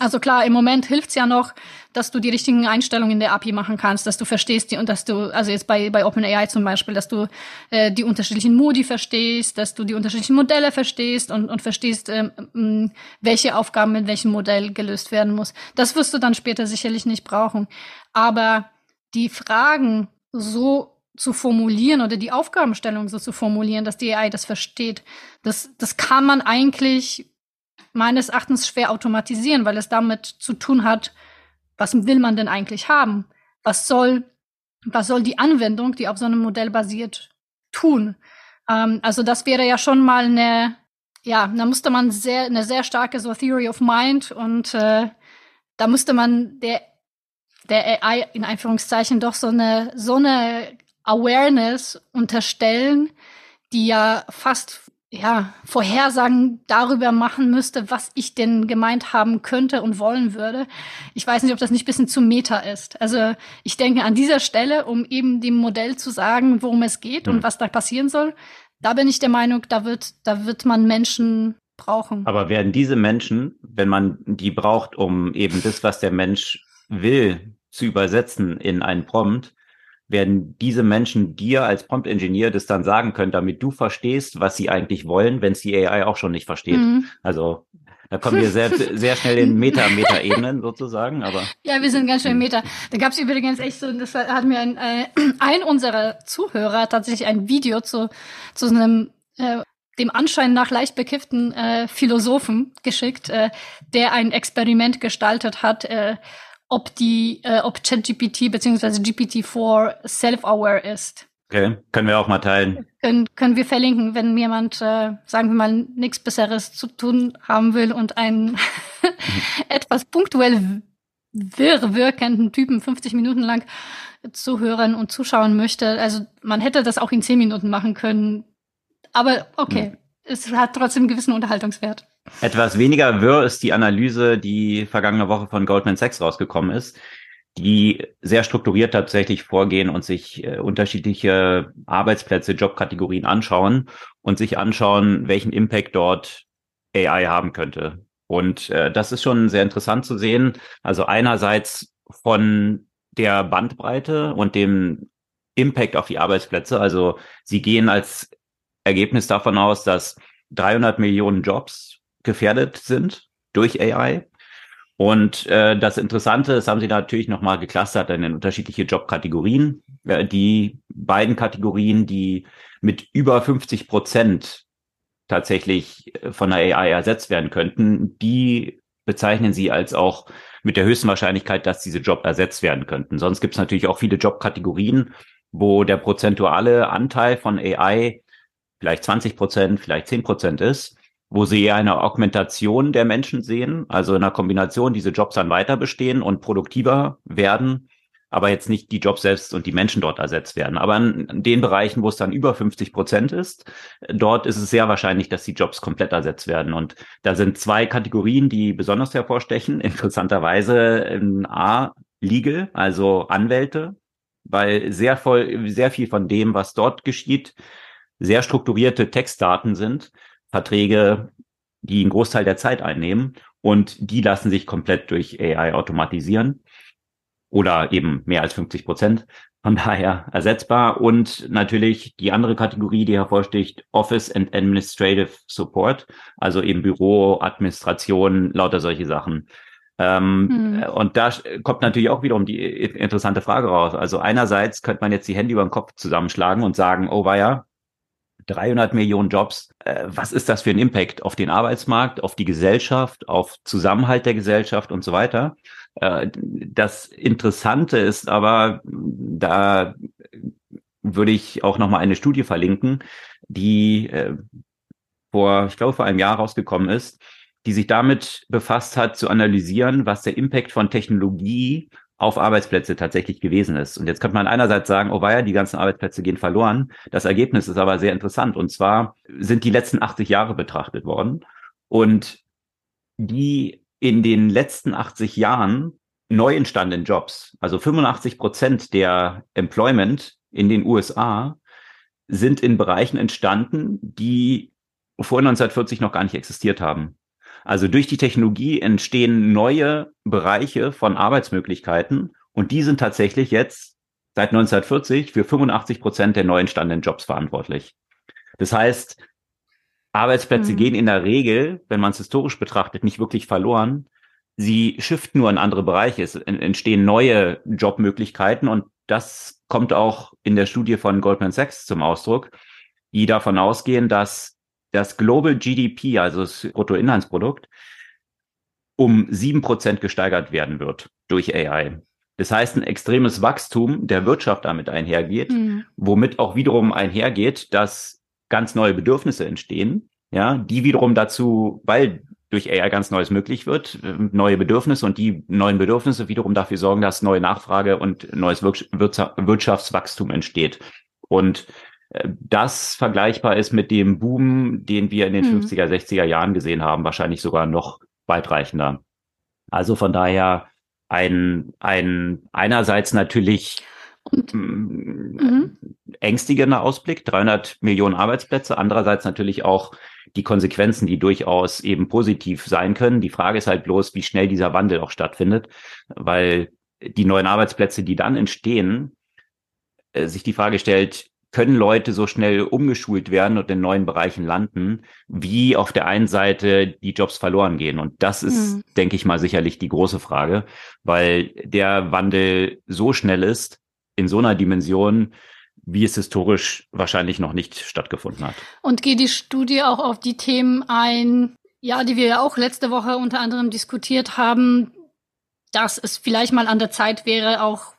Also klar, im Moment hilft's ja noch, dass du die richtigen Einstellungen in der API machen kannst, dass du verstehst die und dass du, also jetzt bei, bei OpenAI zum Beispiel, dass du äh, die unterschiedlichen Modi verstehst, dass du die unterschiedlichen Modelle verstehst und, und verstehst, ähm, welche Aufgaben mit welchem Modell gelöst werden muss. Das wirst du dann später sicherlich nicht brauchen. Aber die Fragen so zu formulieren oder die Aufgabenstellung so zu formulieren, dass die AI das versteht, das, das kann man eigentlich meines Erachtens schwer automatisieren, weil es damit zu tun hat, was will man denn eigentlich haben? Was soll, was soll die Anwendung, die auf so einem Modell basiert, tun? Ähm, also das wäre ja schon mal eine, ja, da musste man sehr, eine sehr starke so Theory of Mind und äh, da musste man der, der AI in Einführungszeichen doch so eine, so eine Awareness unterstellen, die ja fast ja, Vorhersagen darüber machen müsste, was ich denn gemeint haben könnte und wollen würde. Ich weiß nicht, ob das nicht bisschen zu meta ist. Also ich denke an dieser Stelle, um eben dem Modell zu sagen, worum es geht mhm. und hm. was da passieren soll, da bin ich der Meinung, da wird, da wird man Menschen brauchen. Aber werden diese Menschen, wenn man die braucht, um eben das, was der Mensch will, zu übersetzen in einen Prompt, werden diese Menschen dir als Prompt-Engineer das dann sagen können, damit du verstehst, was sie eigentlich wollen, wenn es die AI auch schon nicht versteht. Mhm. Also da kommen wir sehr, sehr schnell in Meta-Meta-Ebenen sozusagen, aber. Ja, wir sind ganz schön Meta. Da gab es übrigens echt so, das hat mir ein, äh, ein unserer Zuhörer tatsächlich ein Video zu, zu so einem äh, dem Anschein nach leicht bekifften äh, Philosophen geschickt, äh, der ein Experiment gestaltet hat, äh, ob die, äh, ob ChatGPT bzw. GPT-4 self-aware ist. Okay, können wir auch mal teilen. Können, können wir verlinken, wenn jemand, äh, sagen wir mal, nichts Besseres zu tun haben will und einen etwas punktuell wirr wirkenden Typen 50 Minuten lang zuhören und zuschauen möchte. Also man hätte das auch in 10 Minuten machen können. Aber okay, hm. es hat trotzdem einen gewissen Unterhaltungswert. Etwas weniger wirr ist die Analyse, die vergangene Woche von Goldman Sachs rausgekommen ist, die sehr strukturiert tatsächlich vorgehen und sich äh, unterschiedliche Arbeitsplätze, Jobkategorien anschauen und sich anschauen, welchen Impact dort AI haben könnte. Und äh, das ist schon sehr interessant zu sehen. Also einerseits von der Bandbreite und dem Impact auf die Arbeitsplätze. Also sie gehen als Ergebnis davon aus, dass 300 Millionen Jobs gefährdet sind durch AI. Und äh, das Interessante, das haben sie natürlich nochmal geclustert in unterschiedliche Jobkategorien. Äh, die beiden Kategorien, die mit über 50 Prozent tatsächlich äh, von der AI ersetzt werden könnten, die bezeichnen sie als auch mit der höchsten Wahrscheinlichkeit, dass diese Job ersetzt werden könnten. Sonst gibt es natürlich auch viele Jobkategorien, wo der prozentuale Anteil von AI vielleicht 20 Prozent, vielleicht 10 Prozent ist wo sie eher eine Augmentation der Menschen sehen, also in einer Kombination diese Jobs dann weiter bestehen und produktiver werden, aber jetzt nicht die Jobs selbst und die Menschen dort ersetzt werden. Aber in den Bereichen, wo es dann über 50 Prozent ist, dort ist es sehr wahrscheinlich, dass die Jobs komplett ersetzt werden. Und da sind zwei Kategorien, die besonders hervorstechen. Interessanterweise in A, Legal, also Anwälte, weil sehr voll, sehr viel von dem, was dort geschieht, sehr strukturierte Textdaten sind Verträge, die einen Großteil der Zeit einnehmen und die lassen sich komplett durch AI automatisieren oder eben mehr als 50 Prozent. Von daher ersetzbar. Und natürlich die andere Kategorie, die hervorsticht, Office and Administrative Support, also eben Büro, Administration, lauter solche Sachen. Ähm, hm. Und da kommt natürlich auch wiederum die interessante Frage raus. Also einerseits könnte man jetzt die Hände über den Kopf zusammenschlagen und sagen, oh weia, 300 Millionen Jobs. Äh, was ist das für ein Impact auf den Arbeitsmarkt, auf die Gesellschaft, auf Zusammenhalt der Gesellschaft und so weiter? Äh, das Interessante ist aber, da würde ich auch noch mal eine Studie verlinken, die äh, vor, ich glaube, vor einem Jahr rausgekommen ist, die sich damit befasst hat, zu analysieren, was der Impact von Technologie auf Arbeitsplätze tatsächlich gewesen ist. Und jetzt könnte man einerseits sagen, oh weia, die ganzen Arbeitsplätze gehen verloren. Das Ergebnis ist aber sehr interessant. Und zwar sind die letzten 80 Jahre betrachtet worden. Und die in den letzten 80 Jahren neu entstandenen Jobs, also 85 Prozent der Employment in den USA sind in Bereichen entstanden, die vor 1940 noch gar nicht existiert haben. Also durch die Technologie entstehen neue Bereiche von Arbeitsmöglichkeiten und die sind tatsächlich jetzt seit 1940 für 85 Prozent der neu entstandenen Jobs verantwortlich. Das heißt, Arbeitsplätze mhm. gehen in der Regel, wenn man es historisch betrachtet, nicht wirklich verloren. Sie shiften nur in andere Bereiche. Es entstehen neue Jobmöglichkeiten und das kommt auch in der Studie von Goldman Sachs zum Ausdruck, die davon ausgehen, dass das Global GDP, also das Bruttoinlandsprodukt, um sieben Prozent gesteigert werden wird durch AI. Das heißt, ein extremes Wachstum der Wirtschaft damit einhergeht, mhm. womit auch wiederum einhergeht, dass ganz neue Bedürfnisse entstehen, ja, die wiederum dazu, weil durch AI ganz Neues möglich wird, neue Bedürfnisse und die neuen Bedürfnisse wiederum dafür sorgen, dass neue Nachfrage und neues Wirtschaftswachstum entsteht. Und äh, das vergleichbar ist mit dem Boom, den wir in den hm. 50er, 60er Jahren gesehen haben, wahrscheinlich sogar noch weitreichender. Also von daher ein, ein einerseits natürlich und, mm, mhm. ängstigender Ausblick, 300 Millionen Arbeitsplätze, andererseits natürlich auch die Konsequenzen, die durchaus eben positiv sein können. Die Frage ist halt bloß, wie schnell dieser Wandel auch stattfindet, weil die neuen Arbeitsplätze, die dann entstehen, äh, sich die Frage stellt, können Leute so schnell umgeschult werden und in neuen Bereichen landen, wie auf der einen Seite die Jobs verloren gehen. Und das ist, mhm. denke ich mal, sicherlich die große Frage, weil der Wandel so schnell ist, in so einer Dimension, wie es historisch wahrscheinlich noch nicht stattgefunden hat. Und geht die Studie auch auf die Themen ein, ja, die wir ja auch letzte Woche unter anderem diskutiert haben, dass es vielleicht mal an der Zeit wäre, auch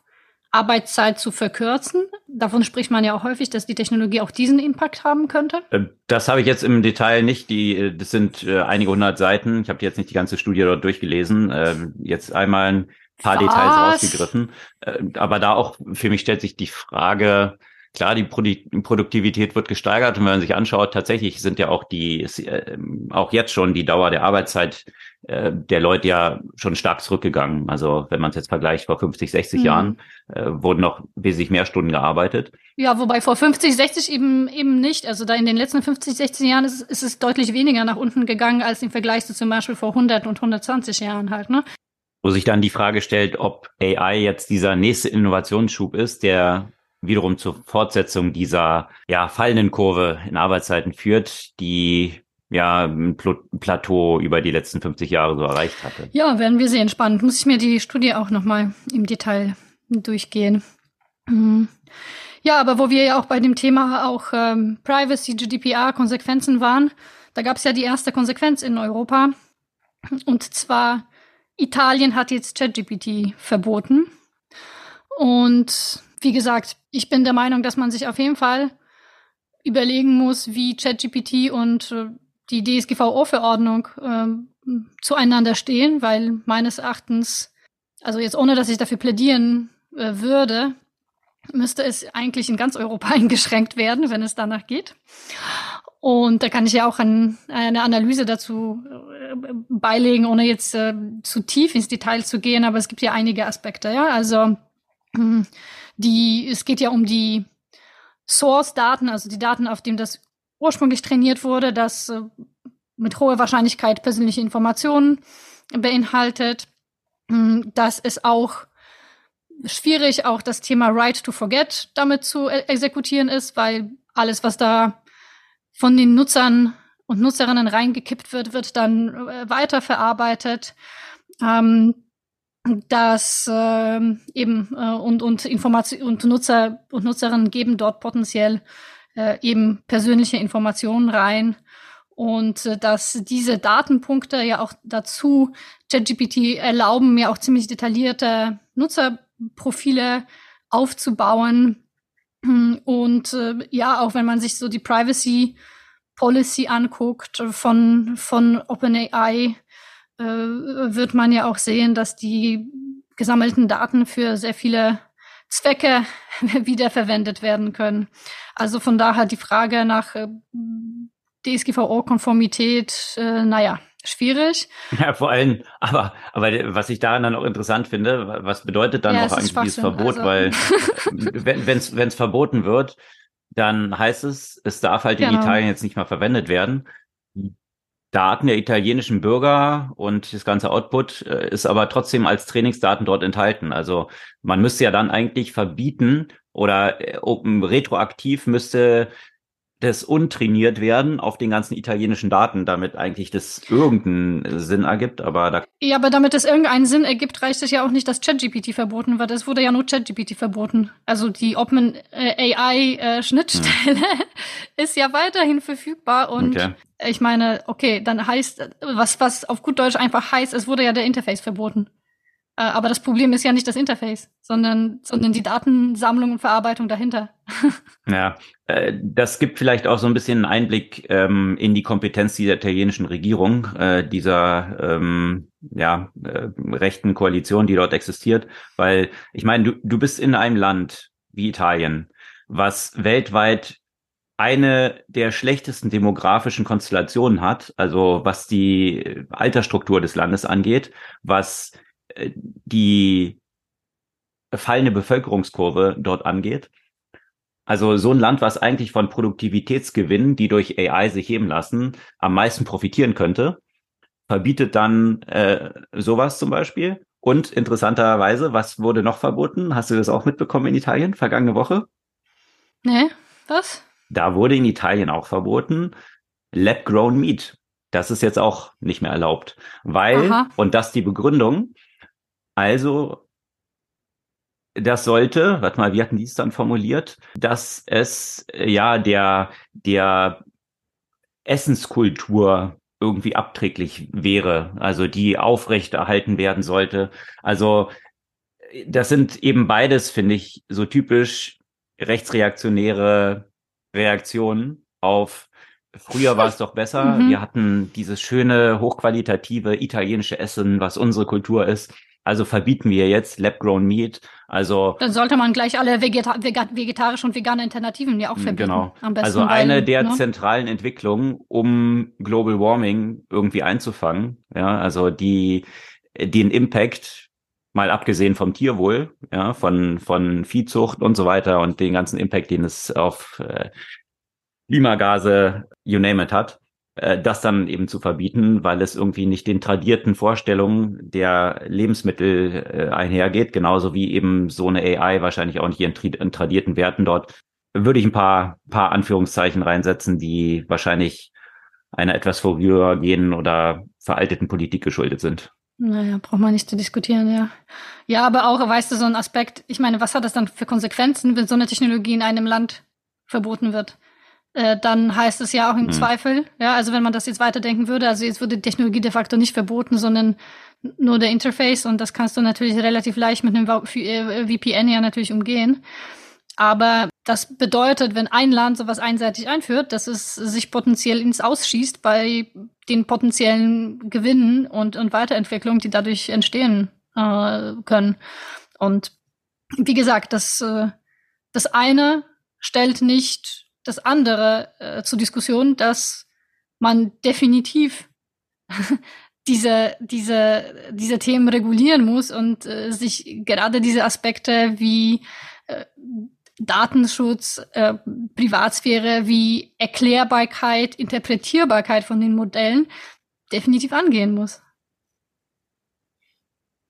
Arbeitszeit zu verkürzen. Davon spricht man ja auch häufig, dass die Technologie auch diesen Impact haben könnte. Ähm, das habe ich jetzt im Detail nicht. Die, äh, das sind äh, einige hundert Seiten. Ich habe jetzt nicht die ganze Studie dort durchgelesen. Ähm, jetzt einmal ein paar Was? Details rausgegriffen. Äh, aber da auch für mich stellt sich die Frage, Klar, die Produktivität wird gesteigert und wenn man sich anschaut, tatsächlich sind ja auch die, äh, auch jetzt schon die Dauer der Arbeitszeit äh, der Leute ja schon stark zurückgegangen. Also wenn man es jetzt vergleicht, vor 50, 60 mhm. Jahren äh, wurden noch wesentlich mehr Stunden gearbeitet. Ja, wobei vor 50, 60 eben eben nicht. Also da in den letzten 50, 60 Jahren ist, ist es deutlich weniger nach unten gegangen als im Vergleich zu zum Beispiel vor 100 und 120 Jahren halt. Ne? Wo sich dann die Frage stellt, ob AI jetzt dieser nächste Innovationsschub ist, der wiederum zur Fortsetzung dieser ja, fallenden Kurve in Arbeitszeiten führt, die ja ein Plateau über die letzten 50 Jahre so erreicht hatte. Ja, werden wir sehen. Spannend. Muss ich mir die Studie auch nochmal im Detail durchgehen. Mhm. Ja, aber wo wir ja auch bei dem Thema auch ähm, Privacy, GDPR, Konsequenzen waren, da gab es ja die erste Konsequenz in Europa. Und zwar Italien hat jetzt ChatGPT verboten. Und wie gesagt, ich bin der Meinung, dass man sich auf jeden Fall überlegen muss, wie ChatGPT und äh, die DSGVO-Verordnung äh, zueinander stehen, weil meines Erachtens, also jetzt ohne, dass ich dafür plädieren äh, würde, müsste es eigentlich in ganz Europa eingeschränkt werden, wenn es danach geht. Und da kann ich ja auch ein, eine Analyse dazu äh, beilegen, ohne jetzt äh, zu tief ins Detail zu gehen, aber es gibt ja einige Aspekte, ja. Also hm, die, es geht ja um die Source-Daten, also die Daten, auf denen das ursprünglich trainiert wurde, das äh, mit hoher Wahrscheinlichkeit persönliche Informationen beinhaltet. Hm, das ist auch schwierig, auch das Thema Right to Forget damit zu e exekutieren ist, weil alles, was da von den Nutzern und Nutzerinnen reingekippt wird, wird dann äh, weiterverarbeitet. Ähm, dass äh, eben äh, und und Information und Nutzer und Nutzerinnen geben dort potenziell äh, eben persönliche Informationen rein und äh, dass diese Datenpunkte ja auch dazu ChatGPT erlauben mir auch ziemlich detaillierte Nutzerprofile aufzubauen. Und äh, ja auch wenn man sich so die Privacy Policy anguckt von von OpenAI äh, wird man ja auch sehen, dass die gesammelten Daten für sehr viele Zwecke wiederverwendet werden können. Also von daher die Frage nach äh, DSGVO-Konformität, äh, naja, schwierig. Ja, vor allem, aber, aber was ich daran dann auch interessant finde, was bedeutet dann ja, auch eigentlich dieses Verbot, also. weil wenn es verboten wird, dann heißt es, es darf halt genau. in Italien jetzt nicht mehr verwendet werden. Daten der italienischen Bürger und das ganze Output äh, ist aber trotzdem als Trainingsdaten dort enthalten. Also man müsste ja dann eigentlich verbieten oder äh, retroaktiv müsste das untrainiert werden auf den ganzen italienischen Daten, damit eigentlich das irgendeinen Sinn ergibt, aber da Ja, aber damit es irgendeinen Sinn ergibt, reicht es ja auch nicht, dass ChatGPT verboten wird. Es wurde ja nur ChatGPT verboten. Also die Open äh, AI äh, Schnittstelle hm. ist ja weiterhin verfügbar und okay. ich meine, okay, dann heißt was was auf gut Deutsch einfach heißt, es wurde ja der Interface verboten. Äh, aber das Problem ist ja nicht das Interface, sondern, sondern die Datensammlung und Verarbeitung dahinter. ja, äh, das gibt vielleicht auch so ein bisschen einen Einblick ähm, in die Kompetenz dieser italienischen Regierung, äh, dieser ähm, ja, äh, rechten Koalition, die dort existiert. Weil ich meine, du, du bist in einem Land wie Italien, was weltweit eine der schlechtesten demografischen Konstellationen hat, also was die Altersstruktur des Landes angeht, was die fallende Bevölkerungskurve dort angeht. Also so ein Land, was eigentlich von Produktivitätsgewinnen, die durch AI sich heben lassen, am meisten profitieren könnte, verbietet dann äh, sowas zum Beispiel. Und interessanterweise, was wurde noch verboten? Hast du das auch mitbekommen in Italien vergangene Woche? Nee, was? Da wurde in Italien auch verboten Lab-Grown Meat. Das ist jetzt auch nicht mehr erlaubt, weil, Aha. und das die Begründung, also, das sollte, warte mal, wie hatten die es dann formuliert, dass es äh, ja der, der Essenskultur irgendwie abträglich wäre, also die aufrechterhalten werden sollte. Also das sind eben beides, finde ich, so typisch rechtsreaktionäre Reaktionen auf früher war es doch besser. Mhm. Wir hatten dieses schöne, hochqualitative italienische Essen, was unsere Kultur ist. Also verbieten wir jetzt Lab-Grown Meat. Also dann sollte man gleich alle Vegeta vegetarische und vegane Alternativen ja auch verbieten. Genau. Am besten, also eine weil, der ne? zentralen Entwicklungen, um Global Warming irgendwie einzufangen. Ja, also die den Impact mal abgesehen vom Tierwohl, ja, von von Viehzucht und so weiter und den ganzen Impact, den es auf äh, Klimagase, you name it hat äh, das dann eben zu verbieten, weil es irgendwie nicht den tradierten Vorstellungen der Lebensmittel äh, einhergeht, genauso wie eben so eine AI wahrscheinlich auch nicht in, in tradierten Werten dort. Würde ich ein paar, paar Anführungszeichen reinsetzen, die wahrscheinlich einer etwas vorübergehenden oder veralteten Politik geschuldet sind. Naja, braucht man nicht zu diskutieren, ja. Ja, aber auch, weißt du, so ein Aspekt, ich meine, was hat das dann für Konsequenzen, wenn so eine Technologie in einem Land verboten wird? Äh, dann heißt es ja auch im mhm. Zweifel, ja, also wenn man das jetzt weiterdenken würde, also jetzt würde die Technologie de facto nicht verboten, sondern nur der Interface und das kannst du natürlich relativ leicht mit einem VPN äh, ja natürlich umgehen. Aber das bedeutet, wenn ein Land sowas einseitig einführt, dass es sich potenziell ins Ausschießt bei den potenziellen Gewinnen und, und Weiterentwicklungen, die dadurch entstehen äh, können. Und wie gesagt, das, äh, das eine stellt nicht das andere äh, zur Diskussion, dass man definitiv diese, diese, diese Themen regulieren muss und äh, sich gerade diese Aspekte wie äh, Datenschutz, äh, Privatsphäre, wie Erklärbarkeit, Interpretierbarkeit von den Modellen definitiv angehen muss.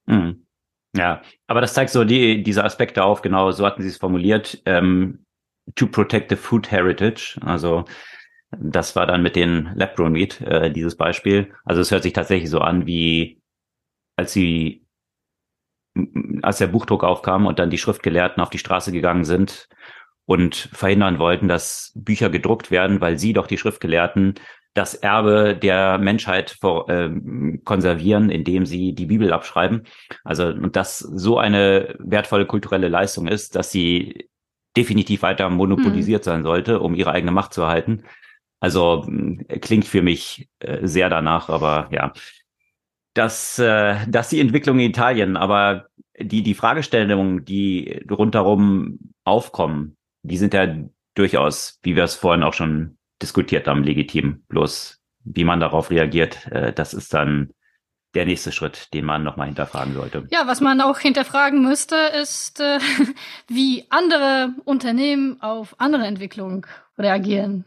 Mhm. Ja, aber das zeigt so die, diese Aspekte auf, genau so hatten sie es formuliert. Ähm, to protect the food heritage. Also das war dann mit den Lab-Grown äh, dieses Beispiel. Also es hört sich tatsächlich so an, wie als sie als der Buchdruck aufkam und dann die Schriftgelehrten auf die Straße gegangen sind und verhindern wollten, dass Bücher gedruckt werden, weil sie doch die Schriftgelehrten das Erbe der Menschheit vor, äh, konservieren, indem sie die Bibel abschreiben. Also und das so eine wertvolle kulturelle Leistung ist, dass sie definitiv weiter monopolisiert mhm. sein sollte, um ihre eigene Macht zu erhalten. Also hm, klingt für mich äh, sehr danach, aber ja. Das, äh, das die Entwicklung in Italien, aber die, die Fragestellungen, die rundherum aufkommen, die sind ja durchaus, wie wir es vorhin auch schon diskutiert haben, legitim. Bloß wie man darauf reagiert, äh, das ist dann der nächste Schritt, den man nochmal hinterfragen sollte. Ja, was man auch hinterfragen müsste, ist, äh, wie andere Unternehmen auf andere Entwicklungen reagieren.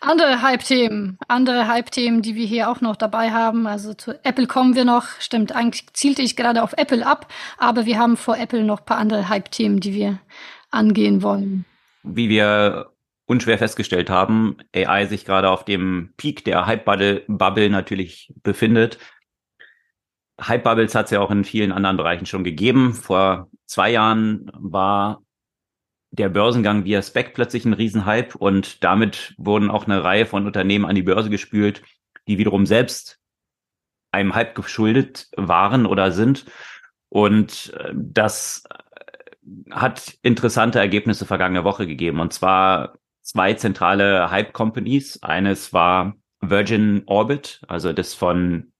Andere Hype-Themen, andere Hype-Themen, die wir hier auch noch dabei haben. Also zu Apple kommen wir noch. Stimmt, eigentlich zielte ich gerade auf Apple ab, aber wir haben vor Apple noch paar andere Hype-Themen, die wir angehen wollen. Wie wir unschwer festgestellt haben, AI sich gerade auf dem Peak der Hype-Bubble natürlich befindet. Hype-Bubbles hat es ja auch in vielen anderen Bereichen schon gegeben. Vor zwei Jahren war der Börsengang via Spec plötzlich ein Riesenhype und damit wurden auch eine Reihe von Unternehmen an die Börse gespült, die wiederum selbst einem Hype geschuldet waren oder sind. Und äh, das hat interessante Ergebnisse vergangene Woche gegeben. Und zwar zwei zentrale Hype-Companies. Eines war Virgin Orbit, also das von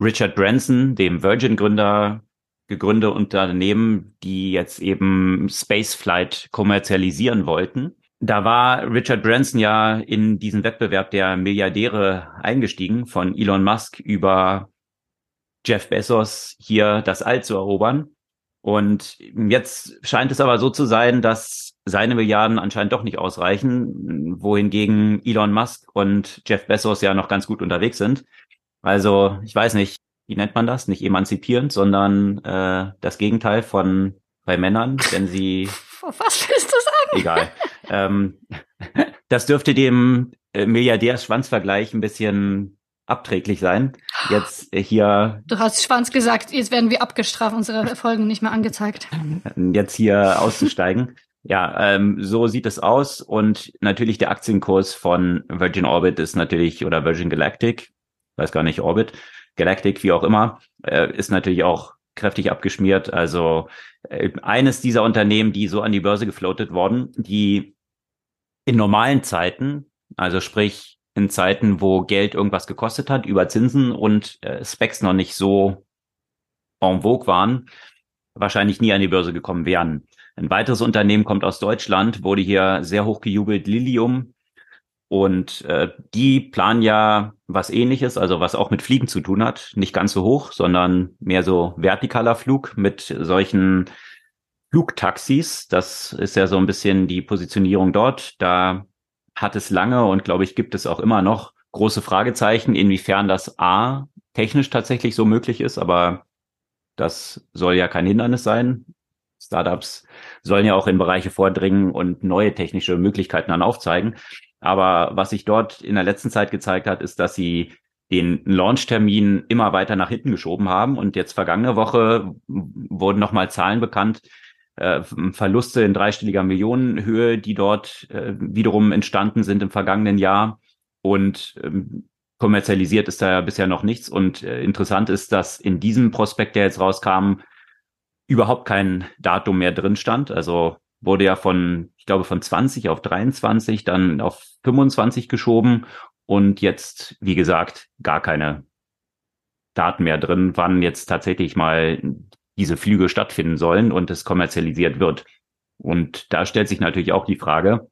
Richard Branson, dem Virgin-Gründer, gegründete Unternehmen, die jetzt eben Spaceflight kommerzialisieren wollten. Da war Richard Branson ja in diesen Wettbewerb der Milliardäre eingestiegen, von Elon Musk über Jeff Bezos hier das All zu erobern. Und jetzt scheint es aber so zu sein, dass seine Milliarden anscheinend doch nicht ausreichen, wohingegen Elon Musk und Jeff Bezos ja noch ganz gut unterwegs sind. Also ich weiß nicht, wie nennt man das? Nicht emanzipierend, sondern äh, das Gegenteil von bei Männern, wenn sie. Was willst du sagen? Egal. ähm, das dürfte dem äh, Milliardärs-Schwanzvergleich ein bisschen abträglich sein. Jetzt hier. Du hast Schwanz gesagt, jetzt werden wir abgestraft, unsere Folgen nicht mehr angezeigt. Jetzt hier auszusteigen. Ja, ähm, so sieht es aus. Und natürlich der Aktienkurs von Virgin Orbit ist natürlich, oder Virgin Galactic, weiß gar nicht, Orbit, Galactic, wie auch immer, äh, ist natürlich auch kräftig abgeschmiert. Also äh, eines dieser Unternehmen, die so an die Börse gefloatet worden, die in normalen Zeiten, also sprich in Zeiten, wo Geld irgendwas gekostet hat, über Zinsen und äh, Specs noch nicht so en vogue waren, wahrscheinlich nie an die Börse gekommen wären. Ein weiteres Unternehmen kommt aus Deutschland, wurde hier sehr hoch gejubelt, Lilium. Und äh, die planen ja was ähnliches, also was auch mit Fliegen zu tun hat. Nicht ganz so hoch, sondern mehr so vertikaler Flug mit solchen Flugtaxis. Das ist ja so ein bisschen die Positionierung dort. Da hat es lange und glaube ich gibt es auch immer noch große Fragezeichen, inwiefern das A technisch tatsächlich so möglich ist, aber das soll ja kein Hindernis sein. Startups sollen ja auch in Bereiche vordringen und neue technische Möglichkeiten dann aufzeigen. Aber was sich dort in der letzten Zeit gezeigt hat, ist, dass sie den Launchtermin immer weiter nach hinten geschoben haben. Und jetzt vergangene Woche wurden nochmal Zahlen bekannt, äh, Verluste in dreistelliger Millionenhöhe, die dort äh, wiederum entstanden sind im vergangenen Jahr. Und ähm, kommerzialisiert ist da ja bisher noch nichts. Und äh, interessant ist, dass in diesem Prospekt, der jetzt rauskam, überhaupt kein Datum mehr drin stand. Also wurde ja von, ich glaube, von 20 auf 23, dann auf 25 geschoben und jetzt, wie gesagt, gar keine Daten mehr drin, wann jetzt tatsächlich mal diese Flüge stattfinden sollen und es kommerzialisiert wird. Und da stellt sich natürlich auch die Frage,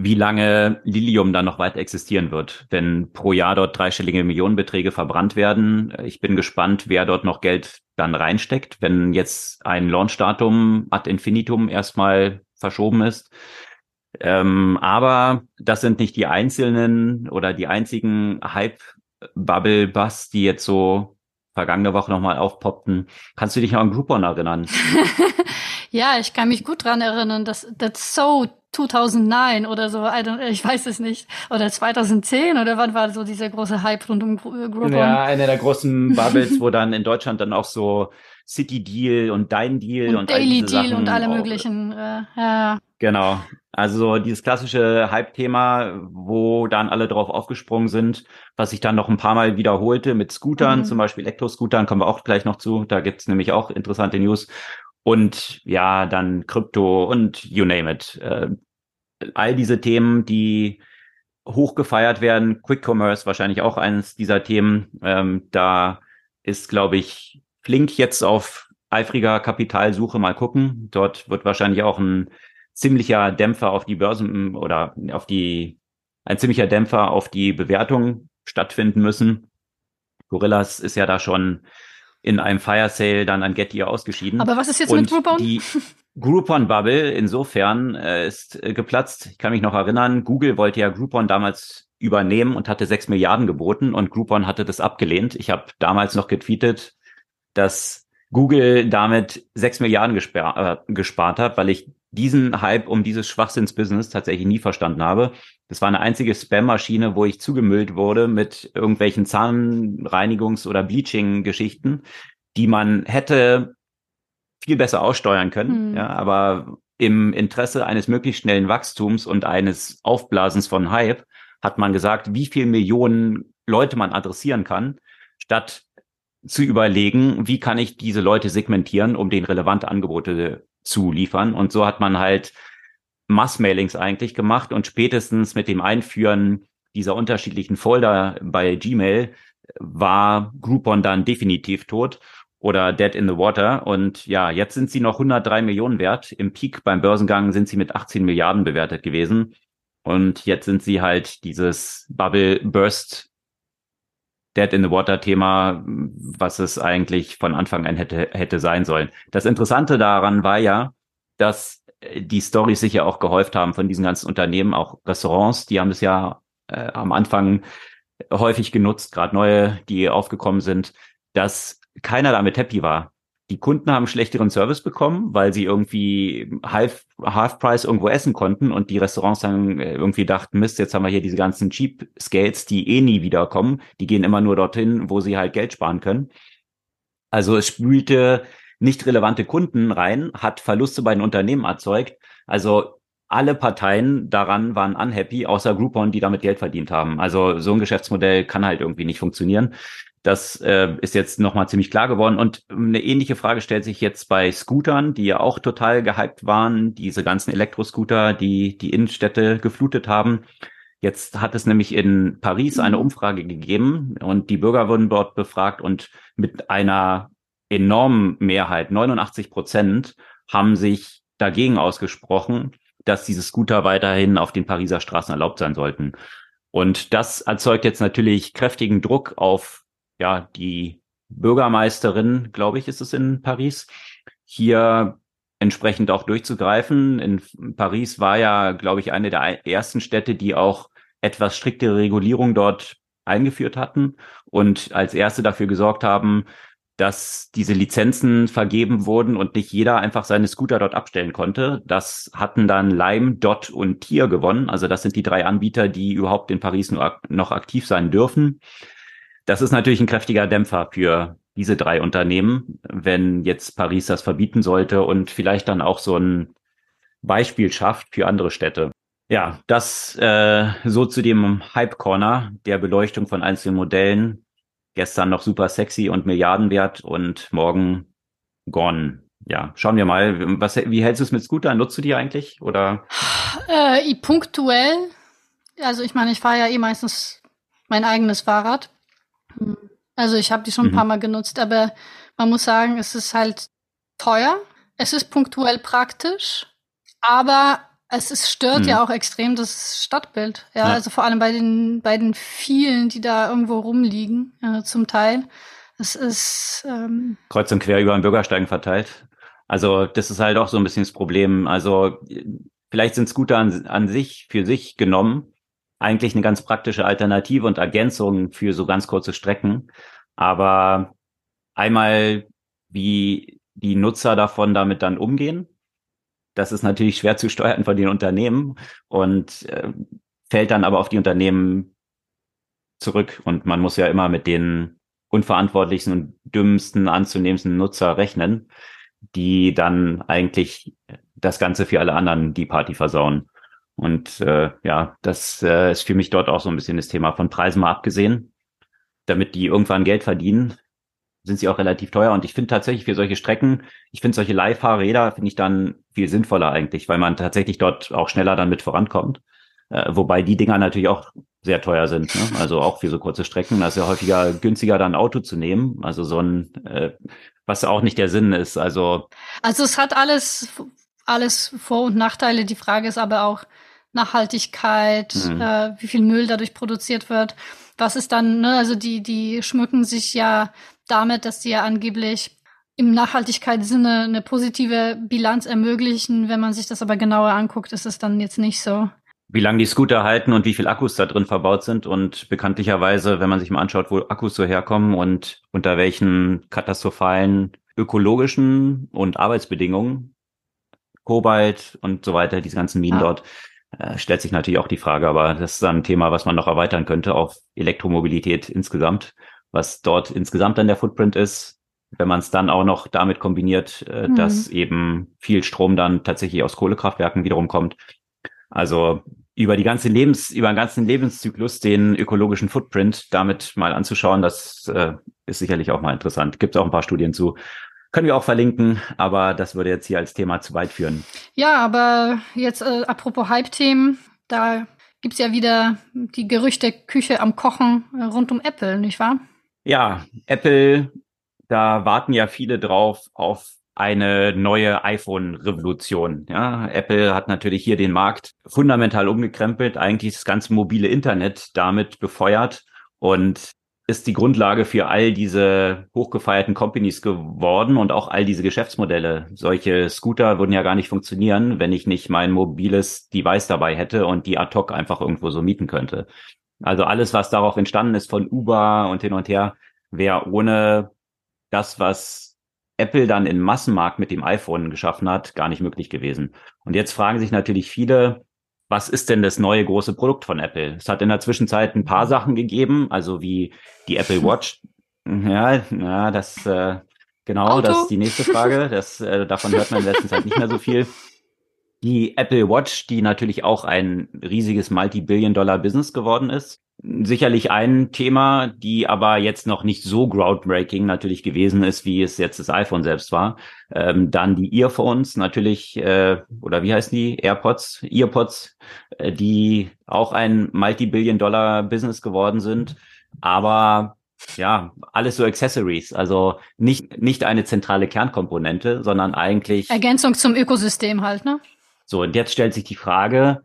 wie lange Lilium dann noch weiter existieren wird, wenn pro Jahr dort dreistellige Millionenbeträge verbrannt werden. Ich bin gespannt, wer dort noch Geld dann reinsteckt, wenn jetzt ein Launchdatum ad infinitum erstmal verschoben ist. Ähm, aber das sind nicht die einzelnen oder die einzigen Hype-Bubble-Bus, die jetzt so vergangene Woche nochmal aufpoppten. Kannst du dich noch an Groupon erinnern? ja, ich kann mich gut dran erinnern. Das, that's so 2009 oder so, ich weiß es nicht, oder 2010 oder wann war so dieser große Hype rund um äh, Groupon? Ja, einer der großen Bubbles, wo dann in Deutschland dann auch so City Deal und Dein Deal und, und Daily Deal Sachen und alle möglichen, äh, ja. Genau. Also dieses klassische Hype-Thema, wo dann alle drauf aufgesprungen sind, was sich dann noch ein paar Mal wiederholte mit Scootern, mhm. zum Beispiel Elektroscootern, kommen wir auch gleich noch zu. Da gibt's nämlich auch interessante News und ja, dann Krypto und you name it. Äh, all diese Themen, die hoch gefeiert werden, Quick Commerce wahrscheinlich auch eines dieser Themen. Ähm, da ist, glaube ich, Flink jetzt auf eifriger Kapitalsuche mal gucken. Dort wird wahrscheinlich auch ein ziemlicher Dämpfer auf die Börsen oder auf die ein ziemlicher Dämpfer auf die Bewertung stattfinden müssen. Gorillas ist ja da schon in einem Fire Sale dann an Getty ausgeschieden. Aber was ist jetzt Und mit Groupon? Die Groupon-Bubble insofern äh, ist äh, geplatzt. Ich kann mich noch erinnern, Google wollte ja Groupon damals übernehmen und hatte sechs Milliarden geboten und Groupon hatte das abgelehnt. Ich habe damals noch getweetet, dass Google damit sechs Milliarden gespar äh, gespart hat, weil ich diesen Hype um dieses Schwachsinnsbusiness tatsächlich nie verstanden habe. Das war eine einzige Spam-Maschine, wo ich zugemüllt wurde mit irgendwelchen Zahnreinigungs- oder Bleaching-Geschichten, die man hätte viel besser aussteuern können. Hm. Ja, aber im Interesse eines möglichst schnellen Wachstums und eines Aufblasens von Hype hat man gesagt, wie viel Millionen Leute man adressieren kann, statt zu überlegen, wie kann ich diese Leute segmentieren, um den relevante Angebote zu liefern. Und so hat man halt Mass-Mailings eigentlich gemacht und spätestens mit dem Einführen dieser unterschiedlichen Folder bei Gmail war Groupon dann definitiv tot oder Dead in the Water. Und ja, jetzt sind sie noch 103 Millionen wert. Im Peak beim Börsengang sind sie mit 18 Milliarden bewertet gewesen. Und jetzt sind sie halt dieses Bubble Burst Dead in the Water Thema, was es eigentlich von Anfang an hätte, hätte sein sollen. Das Interessante daran war ja, dass die Storys sich ja auch gehäuft haben von diesen ganzen Unternehmen, auch Restaurants, die haben es ja äh, am Anfang häufig genutzt, gerade neue, die aufgekommen sind, dass keiner damit happy war. Die Kunden haben schlechteren Service bekommen, weil sie irgendwie half, half price irgendwo essen konnten und die Restaurants dann äh, irgendwie dachten, Mist, jetzt haben wir hier diese ganzen Cheap Scales, die eh nie wiederkommen. Die gehen immer nur dorthin, wo sie halt Geld sparen können. Also es spülte nicht relevante Kunden rein, hat Verluste bei den Unternehmen erzeugt. Also alle Parteien daran waren unhappy, außer Groupon, die damit Geld verdient haben. Also so ein Geschäftsmodell kann halt irgendwie nicht funktionieren. Das äh, ist jetzt nochmal ziemlich klar geworden. Und eine ähnliche Frage stellt sich jetzt bei Scootern, die ja auch total gehypt waren, diese ganzen Elektroscooter, die die Innenstädte geflutet haben. Jetzt hat es nämlich in Paris eine mhm. Umfrage gegeben und die Bürger wurden dort befragt und mit einer enormen Mehrheit, 89 Prozent, haben sich dagegen ausgesprochen, dass diese Scooter weiterhin auf den Pariser Straßen erlaubt sein sollten. Und das erzeugt jetzt natürlich kräftigen Druck auf ja, die Bürgermeisterin, glaube ich, ist es in Paris, hier entsprechend auch durchzugreifen. In Paris war ja, glaube ich, eine der ersten Städte, die auch etwas striktere Regulierung dort eingeführt hatten und als erste dafür gesorgt haben, dass diese Lizenzen vergeben wurden und nicht jeder einfach seine Scooter dort abstellen konnte. Das hatten dann Lime, Dot und Tier gewonnen. Also das sind die drei Anbieter, die überhaupt in Paris noch aktiv sein dürfen. Das ist natürlich ein kräftiger Dämpfer für diese drei Unternehmen, wenn jetzt Paris das verbieten sollte und vielleicht dann auch so ein Beispiel schafft für andere Städte. Ja, das äh, so zu dem Hype Corner der Beleuchtung von einzelnen Modellen. Gestern noch super sexy und Milliardenwert und morgen gone. Ja, schauen wir mal. Was, wie hältst du es mit Scooter? Nutzt du die eigentlich oder? Äh, punktuell. Also ich meine, ich fahre ja eh meistens mein eigenes Fahrrad. Also ich habe die schon ein paar mhm. Mal genutzt, aber man muss sagen, es ist halt teuer. Es ist punktuell praktisch, aber es ist, stört mhm. ja auch extrem das Stadtbild. Ja, ja, also vor allem bei den, bei den vielen, die da irgendwo rumliegen, äh, zum Teil. Es ist ähm kreuz und quer über den Bürgersteigen verteilt. Also das ist halt auch so ein bisschen das Problem. Also vielleicht sind Scooter an, an sich für sich genommen eigentlich eine ganz praktische Alternative und Ergänzung für so ganz kurze Strecken. Aber einmal, wie die Nutzer davon damit dann umgehen, das ist natürlich schwer zu steuern von den Unternehmen und äh, fällt dann aber auf die Unternehmen zurück. Und man muss ja immer mit den unverantwortlichsten und dümmsten anzunehmendsten Nutzer rechnen, die dann eigentlich das Ganze für alle anderen die Party versauen. Und äh, ja, das äh, ist für mich dort auch so ein bisschen das Thema von Preisen mal abgesehen. Damit die irgendwann Geld verdienen, sind sie auch relativ teuer. Und ich finde tatsächlich für solche Strecken, ich finde solche Leihfahrräder finde ich dann viel sinnvoller eigentlich, weil man tatsächlich dort auch schneller dann mit vorankommt. Äh, wobei die Dinger natürlich auch sehr teuer sind. Ne? Also auch für so kurze Strecken. Das ist ja häufiger günstiger, dann ein Auto zu nehmen. Also so ein, äh, was auch nicht der Sinn ist. Also, also es hat alles, alles Vor- und Nachteile. Die Frage ist aber auch, Nachhaltigkeit, mhm. äh, wie viel Müll dadurch produziert wird. Was ist dann, ne, also die, die schmücken sich ja damit, dass sie ja angeblich im Nachhaltigkeitssinne eine positive Bilanz ermöglichen. Wenn man sich das aber genauer anguckt, ist es dann jetzt nicht so. Wie lange die Scooter halten und wie viel Akkus da drin verbaut sind und bekanntlicherweise, wenn man sich mal anschaut, wo Akkus so herkommen und unter welchen katastrophalen ökologischen und Arbeitsbedingungen, Kobalt und so weiter, diese ganzen Minen ah. dort, äh, stellt sich natürlich auch die Frage, aber das ist dann ein Thema, was man noch erweitern könnte auf Elektromobilität insgesamt, was dort insgesamt dann der Footprint ist, wenn man es dann auch noch damit kombiniert, äh, mhm. dass eben viel Strom dann tatsächlich aus Kohlekraftwerken wiederum kommt. Also über die ganze Lebens, über den ganzen Lebenszyklus den ökologischen Footprint damit mal anzuschauen, das äh, ist sicherlich auch mal interessant. Gibt es auch ein paar Studien zu. Können wir auch verlinken, aber das würde jetzt hier als Thema zu weit führen. Ja, aber jetzt äh, apropos Hype-Themen, da gibt's ja wieder die Gerüchte Küche am Kochen äh, rund um Apple, nicht wahr? Ja, Apple da warten ja viele drauf auf eine neue iPhone-Revolution. Ja, Apple hat natürlich hier den Markt fundamental umgekrempelt, eigentlich das ganze mobile Internet damit befeuert und ist die Grundlage für all diese hochgefeierten Companies geworden und auch all diese Geschäftsmodelle. Solche Scooter würden ja gar nicht funktionieren, wenn ich nicht mein mobiles Device dabei hätte und die ad hoc einfach irgendwo so mieten könnte. Also alles, was darauf entstanden ist von Uber und hin und her, wäre ohne das, was Apple dann im Massenmarkt mit dem iPhone geschaffen hat, gar nicht möglich gewesen. Und jetzt fragen sich natürlich viele, was ist denn das neue große Produkt von Apple? Es hat in der Zwischenzeit ein paar Sachen gegeben, also wie die Apple Watch. Ja, ja, das äh, genau, Auto. das ist die nächste Frage. Das äh, davon hört man in letzter Zeit nicht mehr so viel. Die Apple Watch, die natürlich auch ein riesiges Multi-Billion-Dollar-Business geworden ist sicherlich ein Thema, die aber jetzt noch nicht so groundbreaking natürlich gewesen ist, wie es jetzt das iPhone selbst war. Ähm, dann die Earphones natürlich, äh, oder wie heißen die? AirPods, Earpods, äh, die auch ein Multi-Billion-Dollar-Business geworden sind. Aber ja, alles so Accessories, also nicht, nicht eine zentrale Kernkomponente, sondern eigentlich. Ergänzung zum Ökosystem halt, ne? So, und jetzt stellt sich die Frage,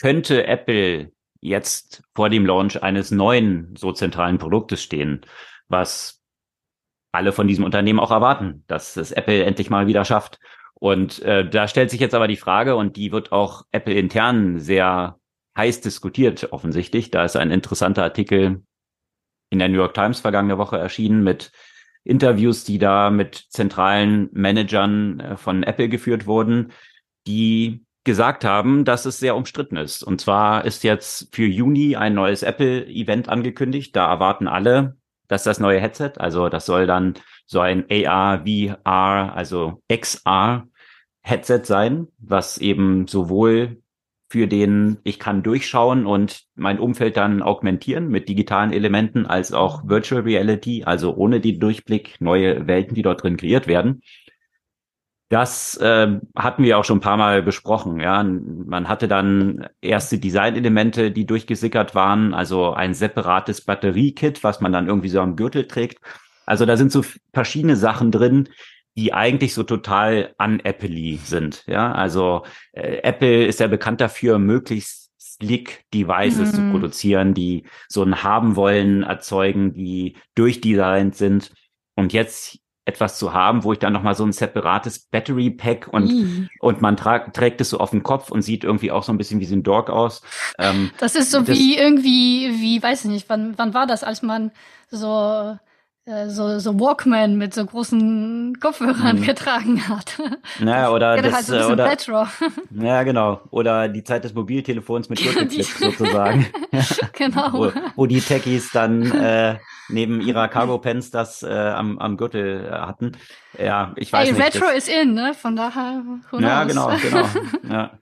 könnte Apple jetzt vor dem Launch eines neuen so zentralen Produktes stehen, was alle von diesem Unternehmen auch erwarten, dass es Apple endlich mal wieder schafft. Und äh, da stellt sich jetzt aber die Frage, und die wird auch Apple intern sehr heiß diskutiert, offensichtlich. Da ist ein interessanter Artikel in der New York Times vergangene Woche erschienen mit Interviews, die da mit zentralen Managern äh, von Apple geführt wurden, die gesagt haben, dass es sehr umstritten ist. Und zwar ist jetzt für Juni ein neues Apple-Event angekündigt. Da erwarten alle, dass das neue Headset, also das soll dann so ein AR, VR, also XR Headset sein, was eben sowohl für den ich kann durchschauen und mein Umfeld dann augmentieren mit digitalen Elementen als auch Virtual Reality, also ohne den Durchblick neue Welten, die dort drin kreiert werden. Das äh, hatten wir auch schon ein paar Mal besprochen. Ja, man hatte dann erste Designelemente, die durchgesickert waren, also ein separates Batteriekit, was man dann irgendwie so am Gürtel trägt. Also da sind so verschiedene Sachen drin, die eigentlich so total unapple sind. Ja, also äh, Apple ist ja bekannt dafür, möglichst slick Devices mhm. zu produzieren, die so ein haben wollen erzeugen, die durchdesignt sind. Und jetzt etwas zu haben, wo ich dann nochmal so ein separates Battery Pack und, mm. und man trägt es so auf dem Kopf und sieht irgendwie auch so ein bisschen wie so ein Dog aus. Ähm, das ist so das, wie irgendwie, wie, weiß ich nicht, wann, wann war das, als man so so, so Walkman mit so großen Kopfhörern hm. getragen hat. Naja, oder ja, das, halt so oder, Retro. Ja, genau. Oder die Zeit des Mobiltelefons mit Gürtelclip sozusagen. genau. wo, wo die Techies dann äh, neben ihrer Cargo Pants das äh, am, am Gürtel äh, hatten. Ja, ich weiß Ey, nicht. Retro ist in, ne? Von daher. Ja, genau, genau. Ja.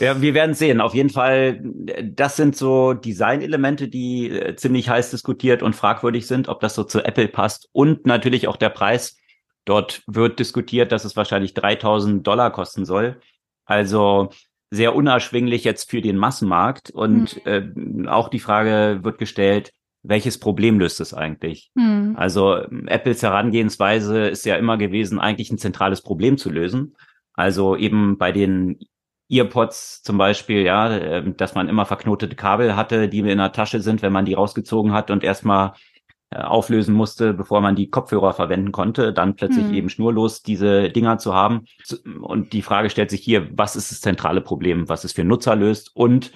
Ja, wir werden sehen. Auf jeden Fall, das sind so Designelemente, die äh, ziemlich heiß diskutiert und fragwürdig sind, ob das so zu Apple passt. Und natürlich auch der Preis. Dort wird diskutiert, dass es wahrscheinlich 3000 Dollar kosten soll. Also sehr unerschwinglich jetzt für den Massenmarkt. Und mhm. äh, auch die Frage wird gestellt, welches Problem löst es eigentlich? Mhm. Also Apples Herangehensweise ist ja immer gewesen, eigentlich ein zentrales Problem zu lösen. Also eben bei den Earpods zum Beispiel, ja, äh, dass man immer verknotete Kabel hatte, die in der Tasche sind, wenn man die rausgezogen hat und erstmal äh, auflösen musste, bevor man die Kopfhörer verwenden konnte, dann plötzlich mhm. eben schnurlos diese Dinger zu haben. Und die Frage stellt sich hier, was ist das zentrale Problem, was es für Nutzer löst und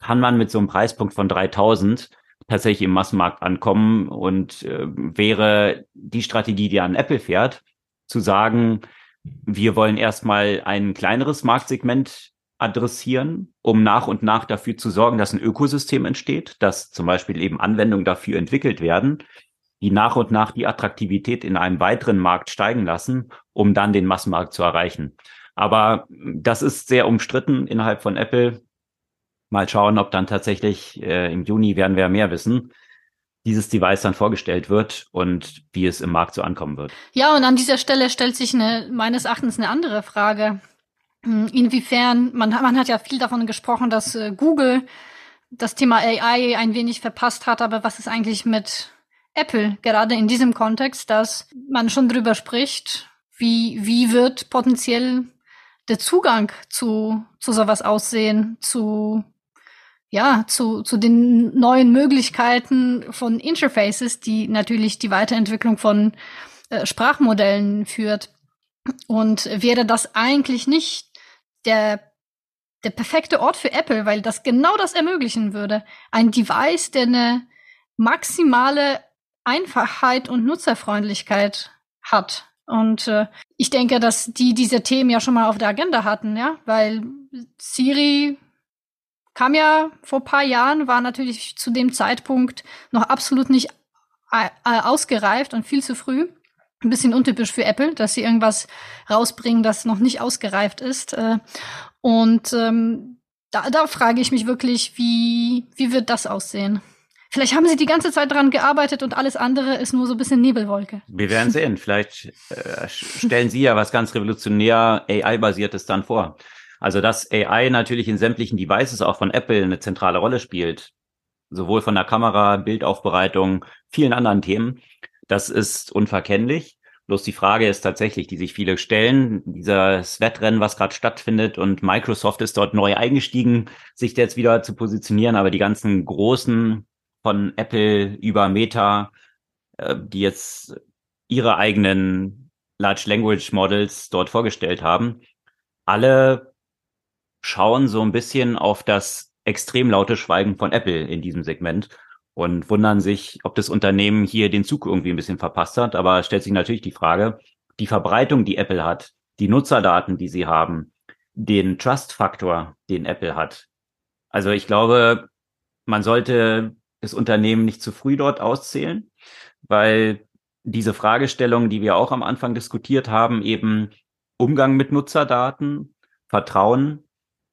kann man mit so einem Preispunkt von 3000 tatsächlich im Massenmarkt ankommen und äh, wäre die Strategie, die an Apple fährt, zu sagen, wir wollen erstmal ein kleineres Marktsegment adressieren, um nach und nach dafür zu sorgen, dass ein Ökosystem entsteht, dass zum Beispiel eben Anwendungen dafür entwickelt werden, die nach und nach die Attraktivität in einem weiteren Markt steigen lassen, um dann den Massenmarkt zu erreichen. Aber das ist sehr umstritten innerhalb von Apple. Mal schauen, ob dann tatsächlich äh, im Juni werden wir mehr wissen dieses Device dann vorgestellt wird und wie es im Markt so ankommen wird. Ja, und an dieser Stelle stellt sich eine, meines Erachtens eine andere Frage. Hm, inwiefern, man, man hat ja viel davon gesprochen, dass äh, Google das Thema AI ein wenig verpasst hat, aber was ist eigentlich mit Apple, gerade in diesem Kontext, dass man schon drüber spricht, wie, wie wird potenziell der Zugang zu, zu sowas aussehen, zu ja, zu, zu den neuen Möglichkeiten von Interfaces, die natürlich die Weiterentwicklung von äh, Sprachmodellen führt. Und wäre das eigentlich nicht der, der perfekte Ort für Apple, weil das genau das ermöglichen würde. Ein Device, der eine maximale Einfachheit und Nutzerfreundlichkeit hat. Und äh, ich denke, dass die diese Themen ja schon mal auf der Agenda hatten, ja, weil Siri kam ja vor paar Jahren, war natürlich zu dem Zeitpunkt noch absolut nicht äh, äh, ausgereift und viel zu früh. Ein bisschen untypisch für Apple, dass sie irgendwas rausbringen, das noch nicht ausgereift ist. Äh, und ähm, da, da frage ich mich wirklich, wie, wie wird das aussehen? Vielleicht haben sie die ganze Zeit dran gearbeitet und alles andere ist nur so ein bisschen Nebelwolke. Wir werden sehen. Vielleicht äh, stellen Sie ja was ganz revolutionär AI-basiertes dann vor. Also dass AI natürlich in sämtlichen Devices auch von Apple eine zentrale Rolle spielt, sowohl von der Kamera, Bildaufbereitung, vielen anderen Themen, das ist unverkennlich. Bloß die Frage ist tatsächlich, die sich viele stellen, dieses Wettrennen, was gerade stattfindet und Microsoft ist dort neu eingestiegen, sich jetzt wieder zu positionieren, aber die ganzen großen von Apple über Meta, äh, die jetzt ihre eigenen Large Language Models dort vorgestellt haben, alle schauen so ein bisschen auf das extrem laute Schweigen von Apple in diesem Segment und wundern sich, ob das Unternehmen hier den Zug irgendwie ein bisschen verpasst hat. Aber stellt sich natürlich die Frage, die Verbreitung, die Apple hat, die Nutzerdaten, die sie haben, den Trust-Faktor, den Apple hat. Also ich glaube, man sollte das Unternehmen nicht zu früh dort auszählen, weil diese Fragestellung, die wir auch am Anfang diskutiert haben, eben Umgang mit Nutzerdaten, Vertrauen,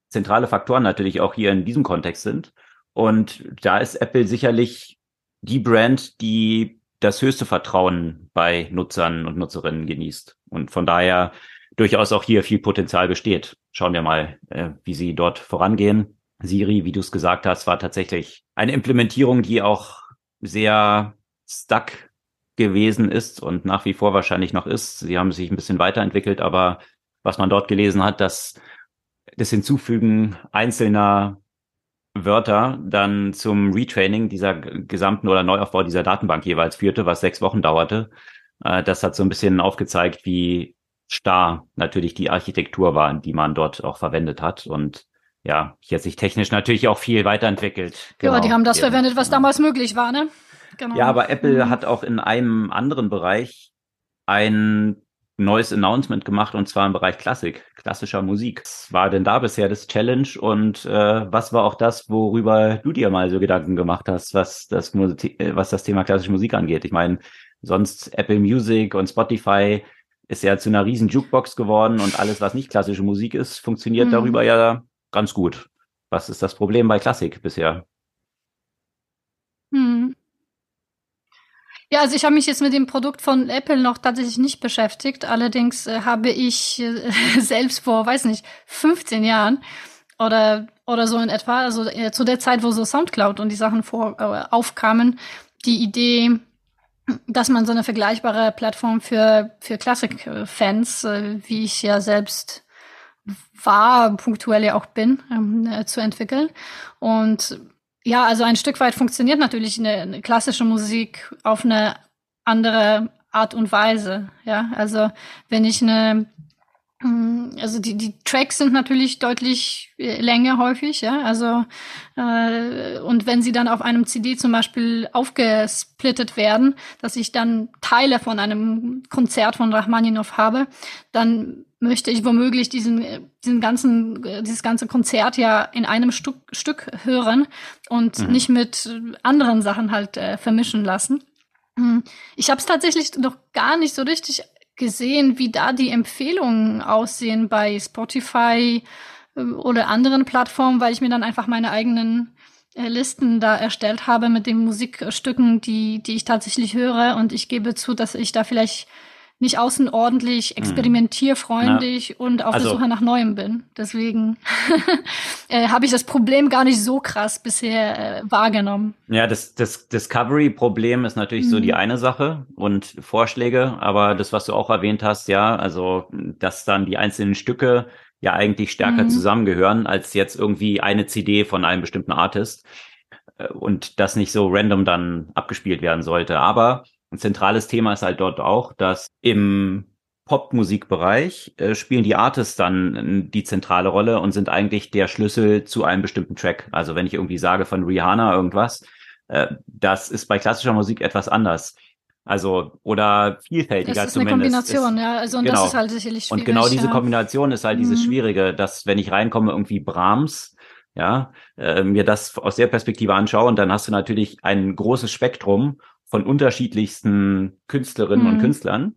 zentrale Faktoren natürlich auch hier in diesem Kontext sind. Und da ist Apple sicherlich die Brand, die das höchste Vertrauen bei Nutzern und Nutzerinnen genießt. Und von daher durchaus auch hier viel Potenzial besteht. Schauen wir mal, äh, wie sie dort vorangehen. Siri, wie du es gesagt hast, war tatsächlich eine Implementierung, die auch sehr stuck gewesen ist und nach wie vor wahrscheinlich noch ist. Sie haben sich ein bisschen weiterentwickelt, aber was man dort gelesen hat, dass das Hinzufügen einzelner Wörter dann zum Retraining dieser gesamten oder Neuaufbau dieser Datenbank jeweils führte, was sechs Wochen dauerte. Äh, das hat so ein bisschen aufgezeigt, wie starr natürlich die Architektur war, die man dort auch verwendet hat. Und ja, hier hat sich technisch natürlich auch viel weiterentwickelt. Genau. Ja, die haben das verwendet, was damals möglich war, ne? Genau. Ja, aber Apple mhm. hat auch in einem anderen Bereich ein neues Announcement gemacht und zwar im Bereich Klassik, klassischer Musik. Was war denn da bisher das Challenge und äh, was war auch das, worüber du dir mal so Gedanken gemacht hast, was das, äh, was das Thema klassische Musik angeht? Ich meine, sonst Apple Music und Spotify ist ja zu einer riesen Jukebox geworden und alles, was nicht klassische Musik ist, funktioniert mhm. darüber ja ganz gut. Was ist das Problem bei Klassik bisher? Hm. Ja, also ich habe mich jetzt mit dem Produkt von Apple noch tatsächlich nicht beschäftigt. Allerdings äh, habe ich äh, selbst vor, weiß nicht, 15 Jahren oder oder so in etwa, also äh, zu der Zeit, wo so SoundCloud und die Sachen vor äh, aufkamen, die Idee, dass man so eine vergleichbare Plattform für für Klassikfans, äh, wie ich ja selbst war, punktuell ja auch bin, ähm, äh, zu entwickeln. Und ja, also ein Stück weit funktioniert natürlich eine, eine klassische Musik auf eine andere Art und Weise. Ja, also wenn ich eine Mm, also die, die Tracks sind natürlich deutlich äh, länger häufig, ja. Also äh, und wenn sie dann auf einem CD zum Beispiel aufgesplittet werden, dass ich dann Teile von einem Konzert von Rachmaninow habe, dann möchte ich womöglich diesen, diesen ganzen, dieses ganze Konzert ja in einem Stück, Stück hören und mhm. nicht mit anderen Sachen halt äh, vermischen lassen. Mm, ich habe es tatsächlich noch gar nicht so richtig gesehen, wie da die Empfehlungen aussehen bei Spotify äh, oder anderen Plattformen, weil ich mir dann einfach meine eigenen äh, Listen da erstellt habe mit den Musikstücken, die, die ich tatsächlich höre. Und ich gebe zu, dass ich da vielleicht nicht außenordentlich hm. experimentierfreundlich ja. und auf also, der Suche nach Neuem bin. Deswegen äh, habe ich das Problem gar nicht so krass bisher äh, wahrgenommen. Ja, das, das Discovery-Problem ist natürlich mhm. so die mhm. eine Sache und Vorschläge, aber das, was du auch erwähnt hast, ja, also dass dann die einzelnen Stücke ja eigentlich stärker mhm. zusammengehören als jetzt irgendwie eine CD von einem bestimmten Artist äh, und das nicht so random dann abgespielt werden sollte. Aber ein zentrales Thema ist halt dort auch, dass im Popmusikbereich äh, spielen die Artists dann die zentrale Rolle und sind eigentlich der Schlüssel zu einem bestimmten Track. Also wenn ich irgendwie sage von Rihanna irgendwas, äh, das ist bei klassischer Musik etwas anders. Also oder vielfältiger das ist zumindest. Eine Kombination, ist, ja. Also und genau. das ist halt sicherlich schwierig. Und genau diese ja. Kombination ist halt mhm. dieses Schwierige, dass wenn ich reinkomme irgendwie Brahms, ja, äh, mir das aus der Perspektive anschaue und dann hast du natürlich ein großes Spektrum von unterschiedlichsten Künstlerinnen mhm. und Künstlern,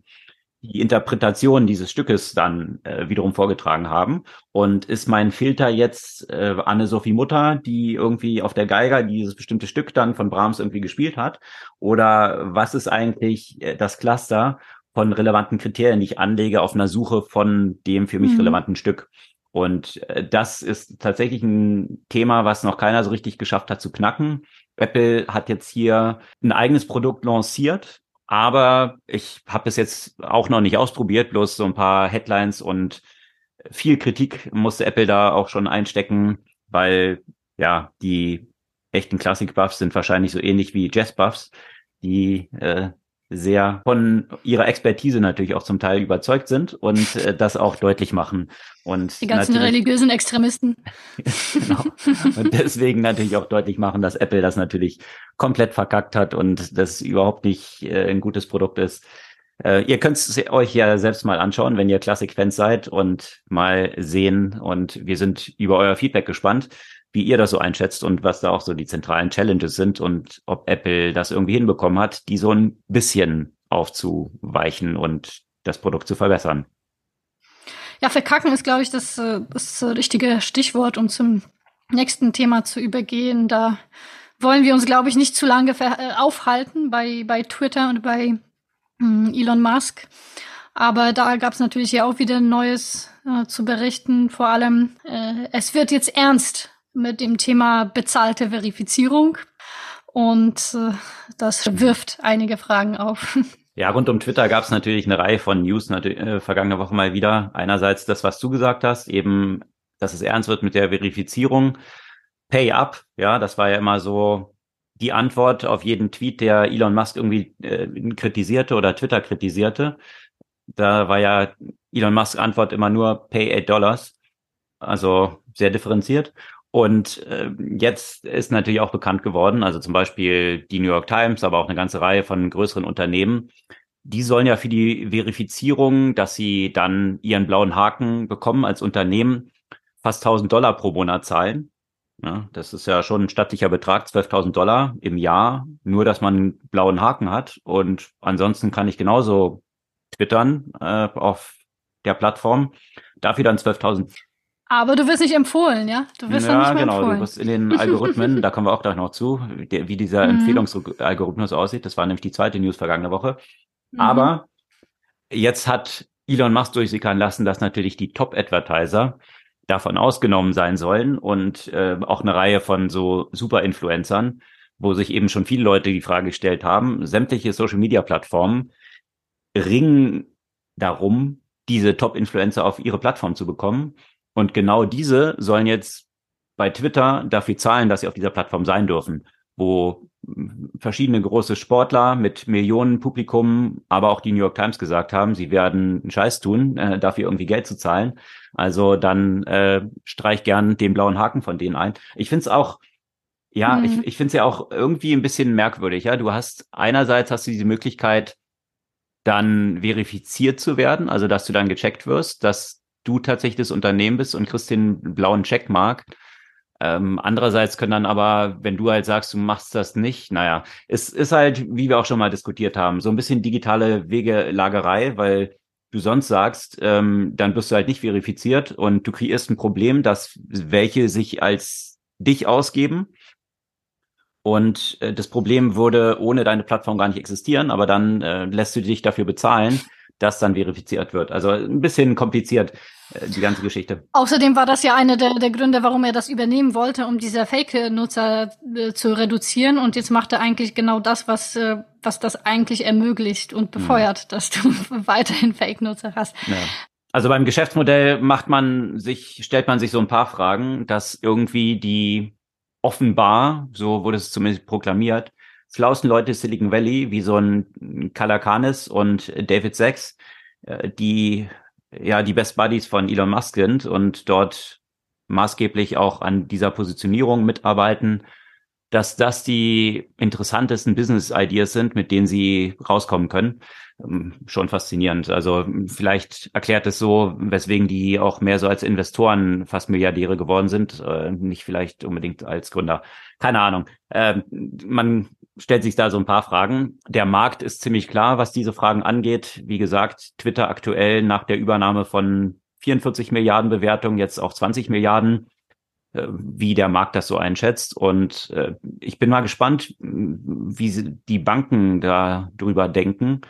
die Interpretation dieses Stückes dann äh, wiederum vorgetragen haben. Und ist mein Filter jetzt äh, Anne-Sophie Mutter, die irgendwie auf der Geiger dieses bestimmte Stück dann von Brahms irgendwie gespielt hat? Oder was ist eigentlich äh, das Cluster von relevanten Kriterien, die ich anlege auf einer Suche von dem für mich mhm. relevanten Stück? Und äh, das ist tatsächlich ein Thema, was noch keiner so richtig geschafft hat zu knacken. Apple hat jetzt hier ein eigenes Produkt lanciert, aber ich habe es jetzt auch noch nicht ausprobiert, bloß so ein paar Headlines und viel Kritik musste Apple da auch schon einstecken, weil ja, die echten Classic-Buffs sind wahrscheinlich so ähnlich wie Jazz-Buffs, die äh, sehr von ihrer Expertise natürlich auch zum Teil überzeugt sind und äh, das auch deutlich machen. Und die ganzen religiösen Extremisten. genau. Und deswegen natürlich auch deutlich machen, dass Apple das natürlich komplett verkackt hat und das überhaupt nicht äh, ein gutes Produkt ist. Äh, ihr könnt es euch ja selbst mal anschauen, wenn ihr Classic-Fans seid und mal sehen. Und wir sind über euer Feedback gespannt wie ihr das so einschätzt und was da auch so die zentralen Challenges sind und ob Apple das irgendwie hinbekommen hat, die so ein bisschen aufzuweichen und das Produkt zu verbessern. Ja, verkacken ist, glaube ich, das, äh, das richtige Stichwort, um zum nächsten Thema zu übergehen. Da wollen wir uns, glaube ich, nicht zu lange äh, aufhalten bei, bei Twitter und bei hm, Elon Musk. Aber da gab es natürlich ja auch wieder Neues äh, zu berichten. Vor allem, äh, es wird jetzt ernst mit dem Thema bezahlte Verifizierung. Und äh, das wirft einige Fragen auf. Ja, rund um Twitter gab es natürlich eine Reihe von News äh, vergangene Woche mal wieder. Einerseits das, was du gesagt hast, eben, dass es ernst wird mit der Verifizierung. Pay up, ja, das war ja immer so die Antwort auf jeden Tweet, der Elon Musk irgendwie äh, kritisierte oder Twitter kritisierte. Da war ja Elon Musk Antwort immer nur Pay eight Dollars. Also sehr differenziert. Und äh, jetzt ist natürlich auch bekannt geworden, also zum Beispiel die New York Times, aber auch eine ganze Reihe von größeren Unternehmen, die sollen ja für die Verifizierung, dass sie dann ihren blauen Haken bekommen als Unternehmen, fast 1000 Dollar pro Monat zahlen. Ja, das ist ja schon ein stattlicher Betrag, 12.000 Dollar im Jahr, nur dass man einen blauen Haken hat. Und ansonsten kann ich genauso twittern äh, auf der Plattform. Dafür dann 12.000 aber du wirst nicht empfohlen, ja? Du wirst ja, nicht mehr genau. Empfohlen. Du wirst in den Algorithmen, da kommen wir auch gleich noch zu, wie dieser mhm. Empfehlungsalgorithmus aussieht. Das war nämlich die zweite News vergangene Woche. Mhm. Aber jetzt hat Elon Musk durchsickern lassen, dass natürlich die Top-Advertiser davon ausgenommen sein sollen und äh, auch eine Reihe von so Super-Influencern, wo sich eben schon viele Leute die Frage gestellt haben, sämtliche Social-Media-Plattformen ringen darum, diese Top-Influencer auf ihre Plattform zu bekommen Und genau diese sollen jetzt bei Twitter dafür zahlen, dass sie auf dieser Plattform sein dürfen, wo verschiedene große Sportler mit Millionen Publikum, aber auch die New York Times gesagt haben, sie werden einen Scheiß tun, äh, dafür irgendwie Geld zu zahlen. Also dann äh, streich gern den blauen Haken von denen ein. Ich finde es auch, ja, mhm. ich, ich finde es ja auch irgendwie ein bisschen merkwürdig. Ja, du hast einerseits hast du diese Möglichkeit, dann verifiziert zu werden, also dass du dann gecheckt wirst, dass du tatsächlich das Unternehmen bist und kriegst den blauen Checkmark. Ähm, andererseits können dann aber, wenn du halt sagst, du machst das nicht, naja, es ist halt, wie wir auch schon mal diskutiert haben, so ein bisschen digitale Wegelagerei, weil du sonst sagst, ähm, dann wirst du halt nicht verifiziert und du kreierst ein Problem, dass welche sich als dich ausgeben. Und äh, das Problem würde ohne deine Plattform gar nicht existieren, aber dann äh, lässt du dich dafür bezahlen das dann verifiziert wird. Also ein bisschen kompliziert, äh, die ganze Geschichte. Außerdem war das ja einer der, der Gründe, warum er das übernehmen wollte, um diese Fake-Nutzer äh, zu reduzieren. Und jetzt macht er eigentlich genau das, was, äh, was das eigentlich ermöglicht und befeuert, hm. dass du weiterhin Fake-Nutzer hast. Ja. Also beim Geschäftsmodell macht man sich, stellt man sich so ein paar Fragen, dass irgendwie die offenbar, so wurde es zumindest proklamiert, schlauesten Leute Silicon Valley, wie so ein Kalakanis und David Sachs, äh, die ja die Best Buddies von Elon Musk sind und dort maßgeblich auch an dieser Positionierung mitarbeiten, dass das die interessantesten Business Ideas sind, mit denen sie rauskommen können. Ähm, schon faszinierend. Also vielleicht erklärt es so, weswegen die auch mehr so als Investoren fast Milliardäre geworden sind, äh, nicht vielleicht unbedingt als Gründer. Keine Ahnung. Ähm, man stellt sich da so ein paar Fragen. Der Markt ist ziemlich klar, was diese Fragen angeht. Wie gesagt, Twitter aktuell nach der Übernahme von 44 Milliarden Bewertungen, jetzt auch 20 Milliarden, äh, wie der Markt das so einschätzt. Und äh, ich bin mal gespannt, wie die Banken da drüber denken,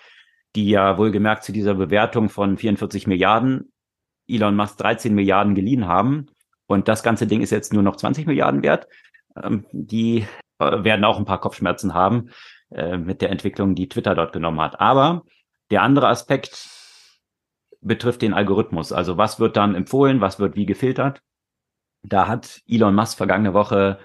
die ja wohlgemerkt zu dieser Bewertung von 44 Milliarden Elon Musk 13 Milliarden geliehen haben. Und das ganze Ding ist jetzt nur noch 20 Milliarden wert. Ähm, die äh, werden auch ein paar Kopfschmerzen haben äh, mit der Entwicklung, die Twitter dort genommen hat. Aber der andere Aspekt betrifft den Algorithmus. Also was wird dann empfohlen, was wird wie gefiltert? Da hat Elon Musk vergangene Woche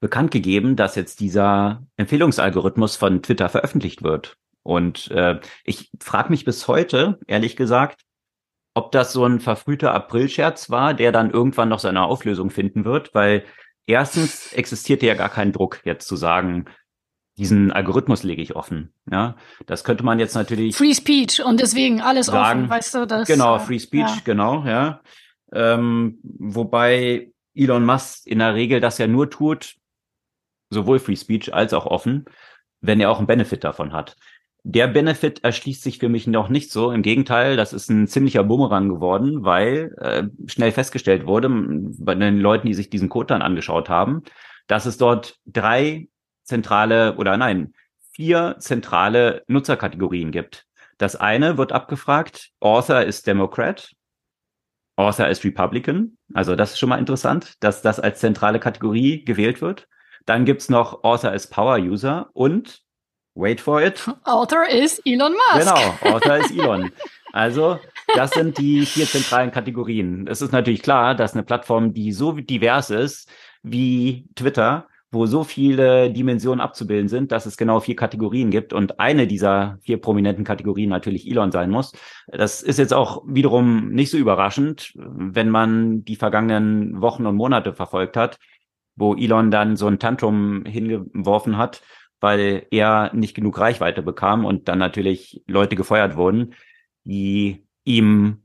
bekannt gegeben, dass jetzt dieser Empfehlungsalgorithmus von Twitter veröffentlicht wird. Und äh, ich frage mich bis heute, ehrlich gesagt, ob das so ein verfrühter Aprilscherz war, der dann irgendwann noch seine Auflösung finden wird, weil erstens existierte ja gar kein Druck, jetzt zu sagen, diesen Algorithmus lege ich offen. Ja, das könnte man jetzt natürlich. Free Speech und deswegen alles sagen, offen, weißt du das? Genau, äh, Free Speech, ja. genau, ja. Ähm, wobei Elon Musk in der Regel das ja nur tut, sowohl Free Speech als auch offen, wenn er auch einen Benefit davon hat. Der Benefit erschließt sich für mich noch nicht so. Im Gegenteil, das ist ein ziemlicher Bumerang geworden, weil äh, schnell festgestellt wurde bei den Leuten, die sich diesen Code dann angeschaut haben, dass es dort drei zentrale oder nein, vier zentrale Nutzerkategorien gibt. Das eine wird abgefragt, Author ist Democrat, Author ist Republican. Also das ist schon mal interessant, dass das als zentrale Kategorie gewählt wird. Dann gibt's noch Author ist Power User und Wait for it. Author ist Elon Musk. Genau, Author ist Elon. Also, das sind die vier zentralen Kategorien. Es ist natürlich klar, dass eine Plattform, die so divers ist wie Twitter, wo so viele Dimensionen abzubilden sind, dass es genau vier Kategorien gibt und eine dieser vier prominenten Kategorien natürlich Elon sein muss. Das ist jetzt auch wiederum nicht so überraschend, wenn man die vergangenen Wochen und Monate verfolgt hat, wo Elon dann so ein Tantrum hingeworfen hat weil er nicht genug Reichweite bekam und dann natürlich Leute gefeuert wurden, die ihm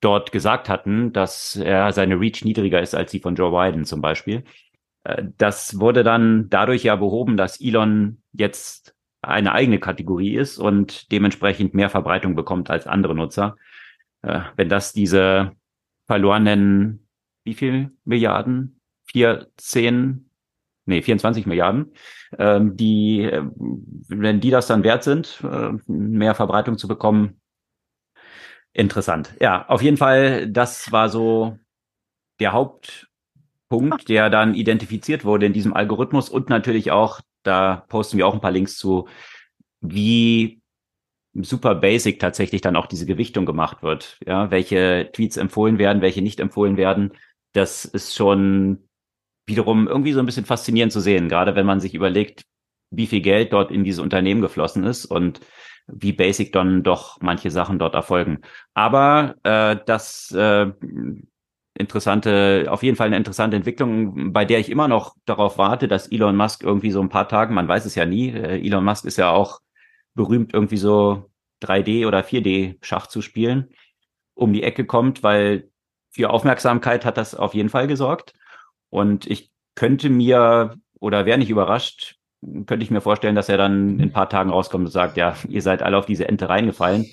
dort gesagt hatten, dass er seine Reach niedriger ist als die von Joe Biden zum Beispiel. Äh, das wurde dann dadurch ja behoben, dass Elon jetzt eine eigene Kategorie ist und dementsprechend mehr Verbreitung bekommt als andere Nutzer. Äh, wenn das diese verlorenen, wie viel Milliarden? Vier, zehn nee, 24 Milliarden, ähm, die, äh, wenn die das dann wert sind, äh, mehr Verbreitung zu bekommen, interessant. Ja, auf jeden Fall, das war so der Hauptpunkt, der dann identifiziert wurde in diesem Algorithmus und natürlich auch, da posten wir auch ein paar Links zu, wie super basic tatsächlich dann auch diese Gewichtung gemacht wird. Ja, welche Tweets empfohlen werden, welche nicht empfohlen werden. Das ist schon wiederum irgendwie so ein bisschen faszinierend zu sehen, gerade wenn man sich überlegt, wie viel Geld dort in diese Unternehmen geflossen ist und wie basic dann doch manche Sachen dort erfolgen. Aber äh, das äh, interessante, auf jeden Fall eine interessante Entwicklung, bei der ich immer noch darauf warte, dass Elon Musk irgendwie so ein paar Tagen, man weiß es ja nie, äh, Elon Musk ist ja auch berühmt, irgendwie so 3D oder 4D Schach zu spielen, um die Ecke kommt, weil für Aufmerksamkeit hat das auf jeden Fall gesorgt. Und ich könnte mir, oder wäre nicht überrascht, könnte ich mir vorstellen, dass er dann in ein paar Tagen rauskommt und sagt, ja, ihr seid alle auf diese Ente reingefallen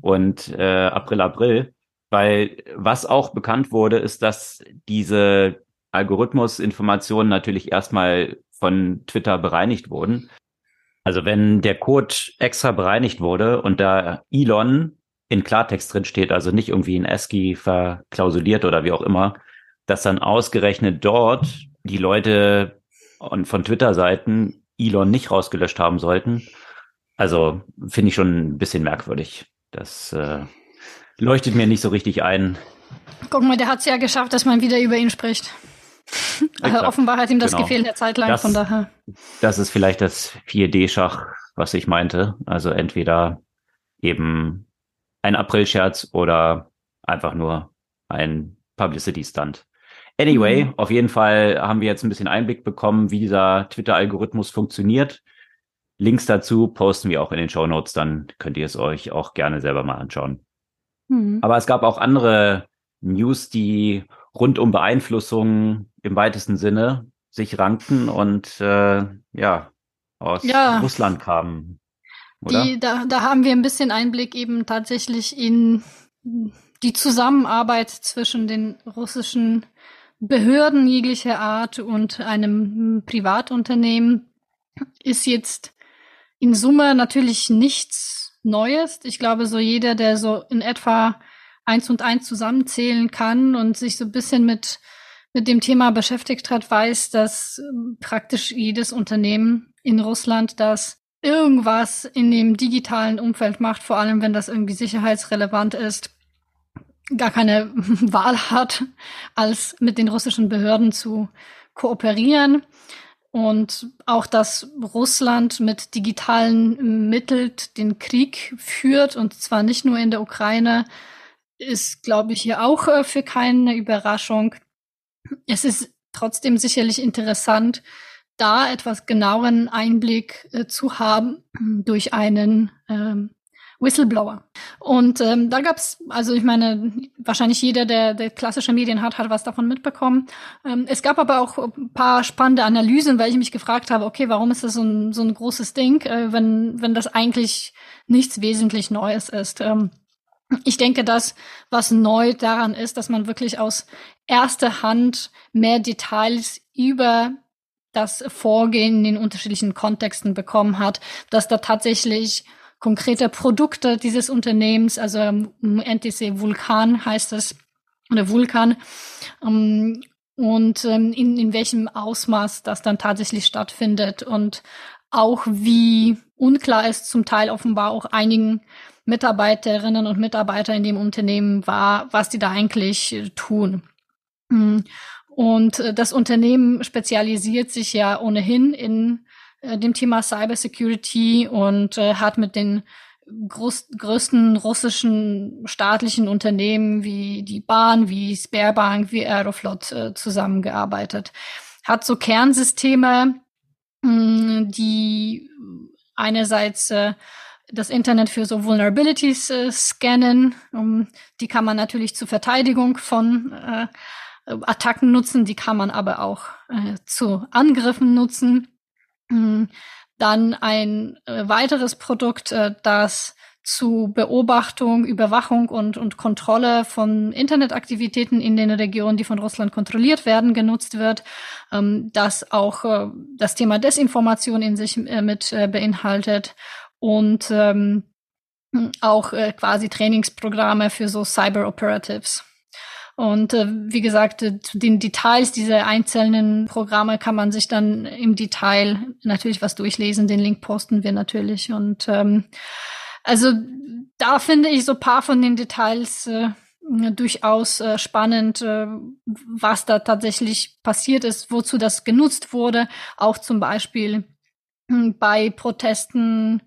und äh, April, April. Weil was auch bekannt wurde, ist, dass diese Algorithmusinformationen natürlich erstmal von Twitter bereinigt wurden. Also wenn der Code extra bereinigt wurde und da Elon in Klartext drin steht, also nicht irgendwie in ASCII verklausuliert oder wie auch immer, dass dann ausgerechnet dort die Leute von Twitter-Seiten Elon nicht rausgelöscht haben sollten. Also finde ich schon ein bisschen merkwürdig. Das äh, leuchtet mir nicht so richtig ein. Guck mal, der hat es ja geschafft, dass man wieder über ihn spricht. Also offenbar hat ihm das genau. gefehlt eine Zeit lang, das, von daher. Das ist vielleicht das 4D-Schach, was ich meinte. Also entweder eben ein April-Scherz oder einfach nur ein Publicity-Stunt. Anyway, mhm. auf jeden Fall haben wir jetzt ein bisschen Einblick bekommen, wie dieser Twitter-Algorithmus funktioniert. Links dazu posten wir auch in den Show Notes, dann könnt ihr es euch auch gerne selber mal anschauen. Mhm. Aber es gab auch andere News, die rund um Beeinflussung im weitesten Sinne sich rankten und äh, ja aus ja. Russland kamen. Oder? Die, da, da haben wir ein bisschen Einblick eben tatsächlich in die Zusammenarbeit zwischen den russischen Behörden jeglicher Art und einem Privatunternehmen ist jetzt in Summe natürlich nichts Neues. Ich glaube, so jeder, der so in etwa eins und eins zusammenzählen kann und sich so ein bisschen mit, mit dem Thema beschäftigt hat, weiß, dass ähm, praktisch jedes Unternehmen in Russland, das irgendwas in dem digitalen Umfeld macht, vor allem wenn das irgendwie sicherheitsrelevant ist, gar keine Wahl hat, als mit den russischen Behörden zu kooperieren. Und auch, dass Russland mit digitalen Mitteln den Krieg führt, und zwar nicht nur in der Ukraine, ist, glaube ich, hier auch äh, für keine Überraschung. Es ist trotzdem sicherlich interessant, da etwas genaueren Einblick äh, zu haben durch einen ähm, Whistleblower. Und ähm, da gab's, also ich meine, wahrscheinlich jeder, der, der klassische Medien hat, hat was davon mitbekommen. Ähm, es gab aber auch ein paar spannende Analysen, weil ich mich gefragt habe, okay, warum ist das so ein, so ein großes Ding, äh, wenn, wenn das eigentlich nichts wesentlich Neues ist. Ähm, ich denke, dass was neu daran ist, dass man wirklich aus erster Hand mehr Details über das Vorgehen in den unterschiedlichen Kontexten bekommen hat, dass da tatsächlich konkrete Produkte dieses Unternehmens, also NTC Vulkan heißt es, oder Vulkan, ähm, und ähm, in, in welchem Ausmaß das dann tatsächlich stattfindet und auch wie unklar es zum Teil offenbar auch einigen Mitarbeiterinnen und Mitarbeiter in dem Unternehmen war, was die da eigentlich äh, tun. Hm. Und äh, das Unternehmen spezialisiert sich ja ohnehin in äh, dem Thema Cybersecurity und äh, hat mit den groß, größten russischen staatlichen Unternehmen wie die Bahn, wie Sberbank, wie Aeroflot äh, zusammengearbeitet. Hat so Kernsysteme, mh, hm, die einerseits äh, das Internet für so Vulnerabilities äh, scannen. Um, die kann man natürlich zur Verteidigung von äh, Attacken nutzen, die kann man aber auch äh, zu Angriffen nutzen. Hm, dann ein äh, weiteres Produkt, äh, das zu Beobachtung, Überwachung und, und Kontrolle von Internetaktivitäten in den Regionen, die von Russland kontrolliert werden, genutzt wird, ähm, das auch äh, das Thema Desinformation in sich mit beinhaltet und ähm, auch quasi Trainingsprogramme für so Cyber Operatives. Und äh, wie gesagt, äh, zu den Details dieser einzelnen Programme kann man sich dann im Detail natürlich was durchlesen. Den Link posten wir natürlich. Und ähm, Also da finde ich so paar von den Details äh, durchaus äh, spannend, äh, was da tatsächlich passiert ist, wozu das genutzt wurde. Auch zum Beispiel hm, bei Protesten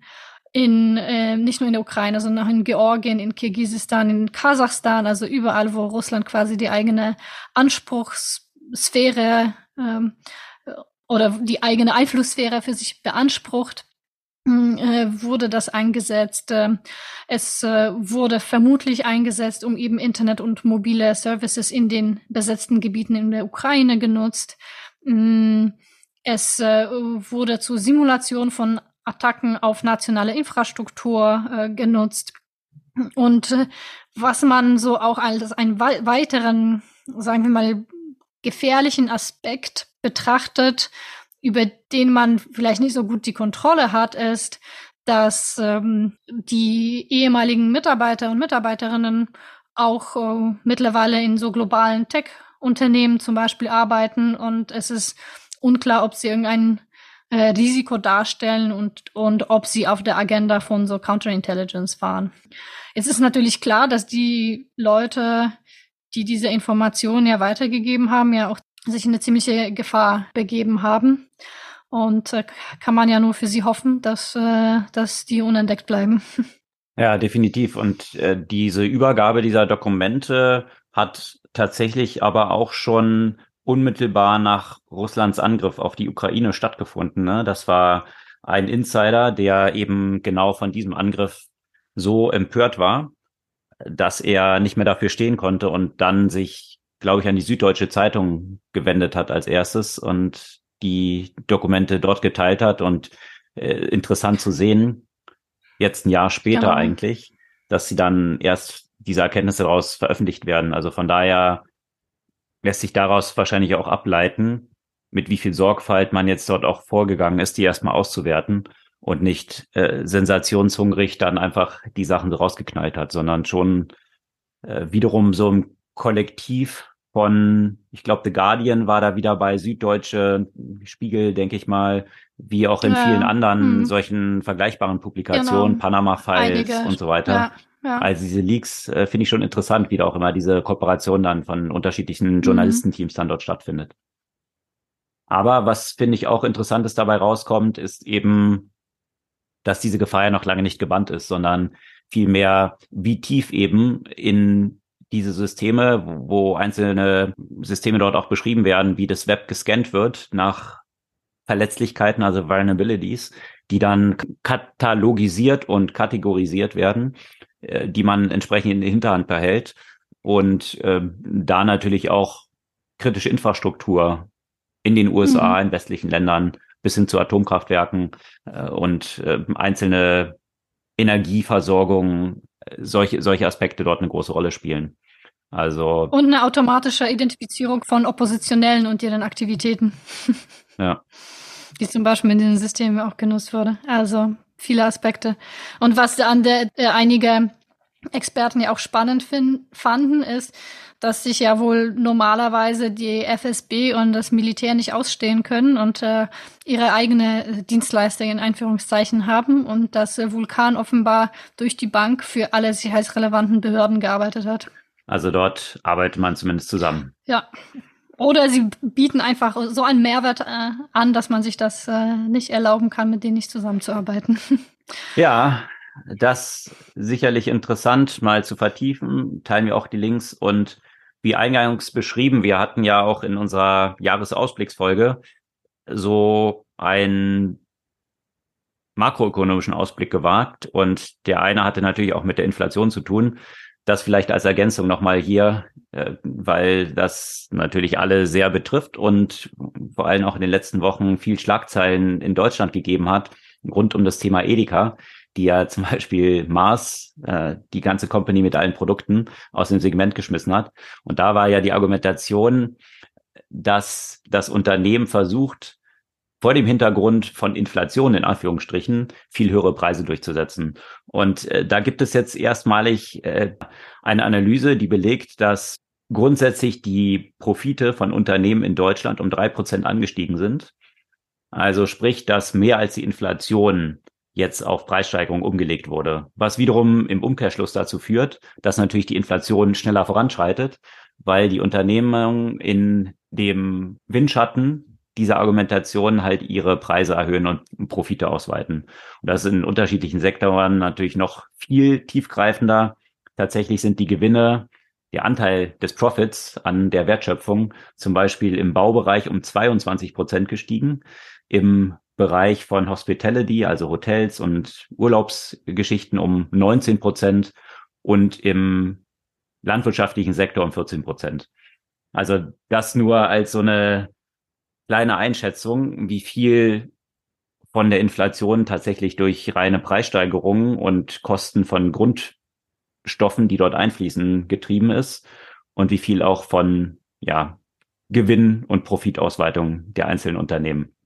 in äh, nicht nur in der Ukraine, sondern auch in Georgien, in Kirgisistan, in Kasachstan, also überall, wo Russland quasi die eigene Anspruchssphäre ähm, oder die eigene Einflusssphäre für sich beansprucht. Hm, äh, wurde das eingesetzt. Äh, es äh, wurde vermutlich eingesetzt, um eben Internet und mobile Services in den besetzten Gebieten in der Ukraine genutzt. Hm, es wurde zur Simulation von Attacken auf nationale Infrastruktur genutzt. Und was man so auch als einen weiteren, sagen wir mal, gefährlichen Aspekt betrachtet, über den man vielleicht nicht so gut die Kontrolle hat, ist, dass ähm, die ehemaligen Mitarbeiter und Mitarbeiterinnen auch äh, mittlerweile in so globalen Tech-Unternehmen zum Beispiel arbeiten und es ist unklar, ob sie irgendein äh, Risiko darstellen und, und ob sie auf der Agenda von so Counterintelligence waren. Es ist natürlich klar, dass die Leute, die diese Informationen ja weitergegeben haben, ja auch sich in eine ziemliche Gefahr begeben haben. Und äh, kann man ja nur für sie hoffen, dass, äh, dass die unentdeckt bleiben. Ja, definitiv. Und äh, diese Übergabe dieser Dokumente hat tatsächlich aber auch schon unmittelbar nach Russlands Angriff auf die Ukraine stattgefunden. Ne? Das war ein Insider, der eben genau von diesem Angriff so empört war, dass er nicht mehr dafür stehen konnte und dann sich glaube ich, an die Süddeutsche Zeitung gewendet hat als erstes und die Dokumente dort geteilt hat und äh, interessant zu sehen, jetzt ein Jahr später genau. eigentlich, dass sie dann erst diese Erkenntnisse daraus veröffentlicht werden. Also von daher lässt sich daraus wahrscheinlich auch ableiten, mit wie viel Sorgfalt man jetzt dort auch vorgegangen ist, die erstmal auszuwerten und nicht äh, sensationshungrig dann einfach die Sachen rausgeknallt hat, sondern schon äh, wiederum so im Kollektiv von, ich glaube, The Guardian war da wieder bei Süddeutsche Spiegel, denke ich mal, wie auch in ja, vielen anderen hm. solchen vergleichbaren Publikationen, genau. Panama Files Einige. und so weiter. Ja, ja. Also diese Leaks äh, finde ich schon interessant, wie da auch immer diese Kooperation dann von unterschiedlichen mhm. Journalistenteams dann dort stattfindet. Aber was finde ich auch interessantes dabei rauskommt, ist eben, dass diese Gefahr ja noch lange nicht gebannt ist, sondern vielmehr, wie tief eben in diese Systeme, wo einzelne Systeme dort auch beschrieben werden, wie das Web gescannt wird nach Verletzlichkeiten, also Vulnerabilities, die dann katalogisiert und kategorisiert werden, äh, die man entsprechend in der Hinterhand behält und äh, da natürlich auch kritische Infrastruktur in den USA, mhm. in westlichen Ländern bis hin zu Atomkraftwerken äh, und äh, einzelne Energieversorgung solche, solche Aspekte dort eine große Rolle spielen. Also. Und eine automatische Identifizierung von Oppositionellen und ihren Aktivitäten. ja. Die zum Beispiel in den Systemen auch genutzt wurde. Also viele Aspekte. Und was an der äh, einige Experten ja auch spannend find, fanden, ist, dass sich ja wohl normalerweise die FSB und das Militär nicht ausstehen können und äh, ihre eigene Dienstleister in Einführungszeichen haben und dass äh, Vulkan offenbar durch die Bank für alle sicherheitsrelevanten Behörden gearbeitet hat. Also dort arbeitet man zumindest zusammen. Ja. Oder sie bieten einfach so einen Mehrwert äh, an, dass man sich das äh, nicht erlauben kann, mit denen nicht zusammenzuarbeiten. Ja, das sicherlich interessant mal zu vertiefen. Teilen wir auch die Links und wie eingangs beschrieben, wir hatten ja auch in unserer Jahresausblicksfolge so einen makroökonomischen Ausblick gewagt und der eine hatte natürlich auch mit der Inflation zu tun. Das vielleicht als Ergänzung nochmal hier, äh, weil das natürlich alle sehr betrifft und vor allem auch in den letzten Wochen viel Schlagzeilen in Deutschland gegeben hat rund um das Thema Edeka die ja zum Beispiel Mars, äh, die ganze Company mit allen Produkten aus dem Segment geschmissen hat. Und da war ja die Argumentation, dass das Unternehmen versucht, vor dem Hintergrund von Inflation in Anführungsstrichen viel höhere Preise durchzusetzen. Und äh, da gibt es jetzt erstmalig äh, eine Analyse, die belegt, dass grundsätzlich die Profite von Unternehmen in Deutschland um drei Prozent angestiegen sind. Also sprich, dass mehr als die Inflation jetzt auf Preissteigerung umgelegt wurde. Was wiederum im Umkehrschluss dazu führt, dass natürlich die Inflation schneller voranschreitet, weil die Unternehmen in dem Windschatten dieser Argumentation halt ihre Preise erhöhen und Profite ausweiten. Und das in unterschiedlichen Sektoren natürlich noch viel tiefgreifender. Tatsächlich sind die Gewinne, der Anteil des Profits an der Wertschöpfung zum Beispiel im Baubereich um 22 Prozent gestiegen, im Bereich von Hospitality, also Hotels und Urlaubsgeschichten um 19 Prozent und im landwirtschaftlichen Sektor um 14 Prozent. Also das nur als so eine kleine Einschätzung, wie viel von der Inflation tatsächlich durch reine Preissteigerungen und Kosten von Grundstoffen, die dort einfließen, getrieben ist und wie viel auch von ja, Gewinn und Profitausweitung der einzelnen Unternehmen.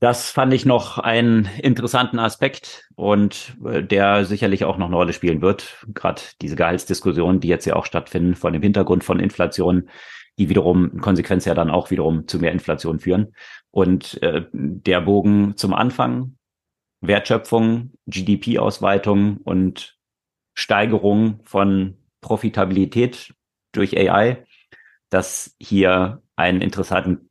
Das fand ich noch einen interessanten Aspekt und äh, der sicherlich auch noch eine Rolle spielen wird. Gerade diese Gehaltsdiskussionen, die jetzt ja auch stattfinden, vor dem Hintergrund von Inflation, die wiederum in Konsequenz ja dann auch wiederum zu mehr Inflation führen. Und äh, der Bogen zum Anfang, Wertschöpfung, GDP-Ausweitung und Steigerung von Profitabilität durch AI, das hier einen interessanten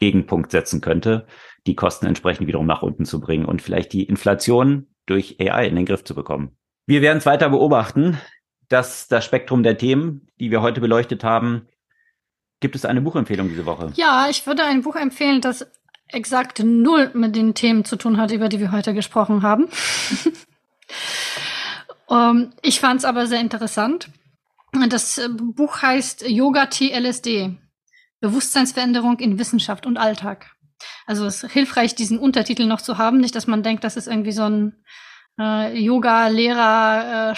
Gegenpunkt setzen könnte die Kosten entsprechend wiederum nach unten zu bringen und vielleicht die Inflation durch AI in den Griff zu bekommen. Wir werden es weiter beobachten, dass das Spektrum der Themen, die wir heute beleuchtet haben, gibt es eine Buchempfehlung diese Woche? Ja, ich würde ein Buch empfehlen, das exakt null mit den Themen zu tun hat, über die wir heute gesprochen haben. um, ähm, ich fand es aber sehr interessant. Das äh, Buch heißt Yoga TLSD. Bewusstseinsveränderung in Wissenschaft und Alltag. Also es ist hilfreich, diesen Untertitel noch zu haben. Nicht, dass man denkt, das ist irgendwie so ein äh, Yoga-Lehrer, äh,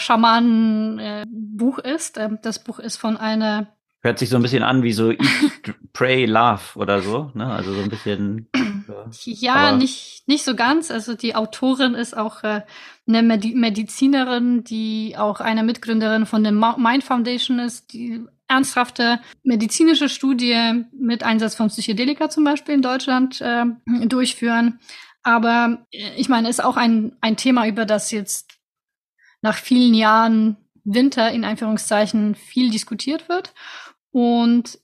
äh, ist. Ähm, das Buch ist von einer Hört sich so ein bisschen an wie so Eat, Pray, Love oder so, ne? Also so ein bisschen. ja, nicht, nicht so ganz. Also die Autorin ist auch äh, eine Medi Medizinerin, die auch eine Mitgründerin von der Mind Foundation ist, die ernsthafte medizinische Studie mit Einsatz von Psychedelika zum Beispiel in Deutschland äh, durchführen. Aber äh, ich meine, ist auch ein, ein Thema, über das jetzt nach vielen Jahren Winter in Einführungszeichen viel diskutiert wird. Und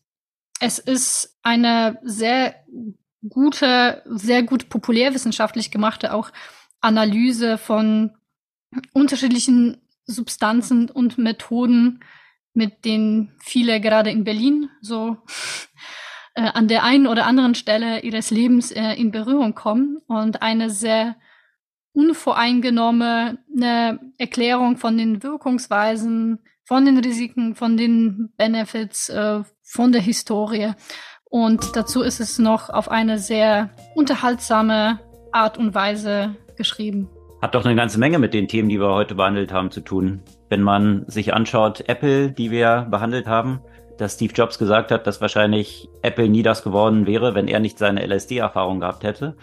es ist eine sehr gute, sehr gut populärwissenschaftlich gemachte auch Analyse von unterschiedlichen Substanzen und Methoden, mit denen viele gerade in Berlin so äh, an der einen oder anderen Stelle ihres Lebens äh, in Berührung kommen. Und eine sehr unvoreingenommene Erklärung von den Wirkungsweisen, von den Risiken, von den Benefits, äh, von der Historie. Und dazu ist es noch auf eine sehr unterhaltsame Art und Weise geschrieben. Hat doch eine ganze Menge mit den Themen, die wir heute behandelt haben, zu tun. Wenn man sich anschaut, Apple, die wir behandelt haben, dass Steve Jobs gesagt hat, dass wahrscheinlich Apple nie das geworden wäre, wenn er nicht seine LSD-Erfahrung gehabt hätte.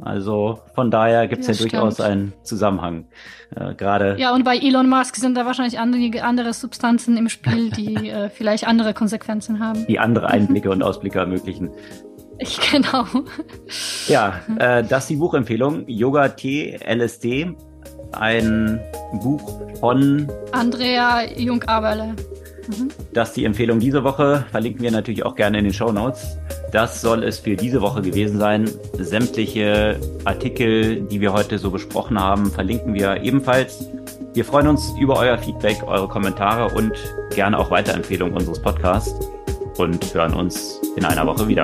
Also von daher gibt es ja, ja durchaus einen Zusammenhang. Äh, Gerade. Ja, und bei Elon Musk sind da wahrscheinlich andere, andere Substanzen im Spiel, die äh, vielleicht andere Konsequenzen haben. Die andere Einblicke und Ausblicke ermöglichen. Ich, genau. Ja, äh, das ist die Buchempfehlung. Yoga T LSD. Ein Buch von Andrea Jung-Aberle. Mhm. Das ist die Empfehlung diese Woche. Verlinken wir natürlich auch gerne in den Show Notes. Das soll es für diese Woche gewesen sein. Sämtliche Artikel, die wir heute so besprochen haben, verlinken wir ebenfalls. Wir freuen uns über euer Feedback, eure Kommentare und gerne auch Weiterempfehlungen unseres Podcasts und hören uns in einer Woche wieder.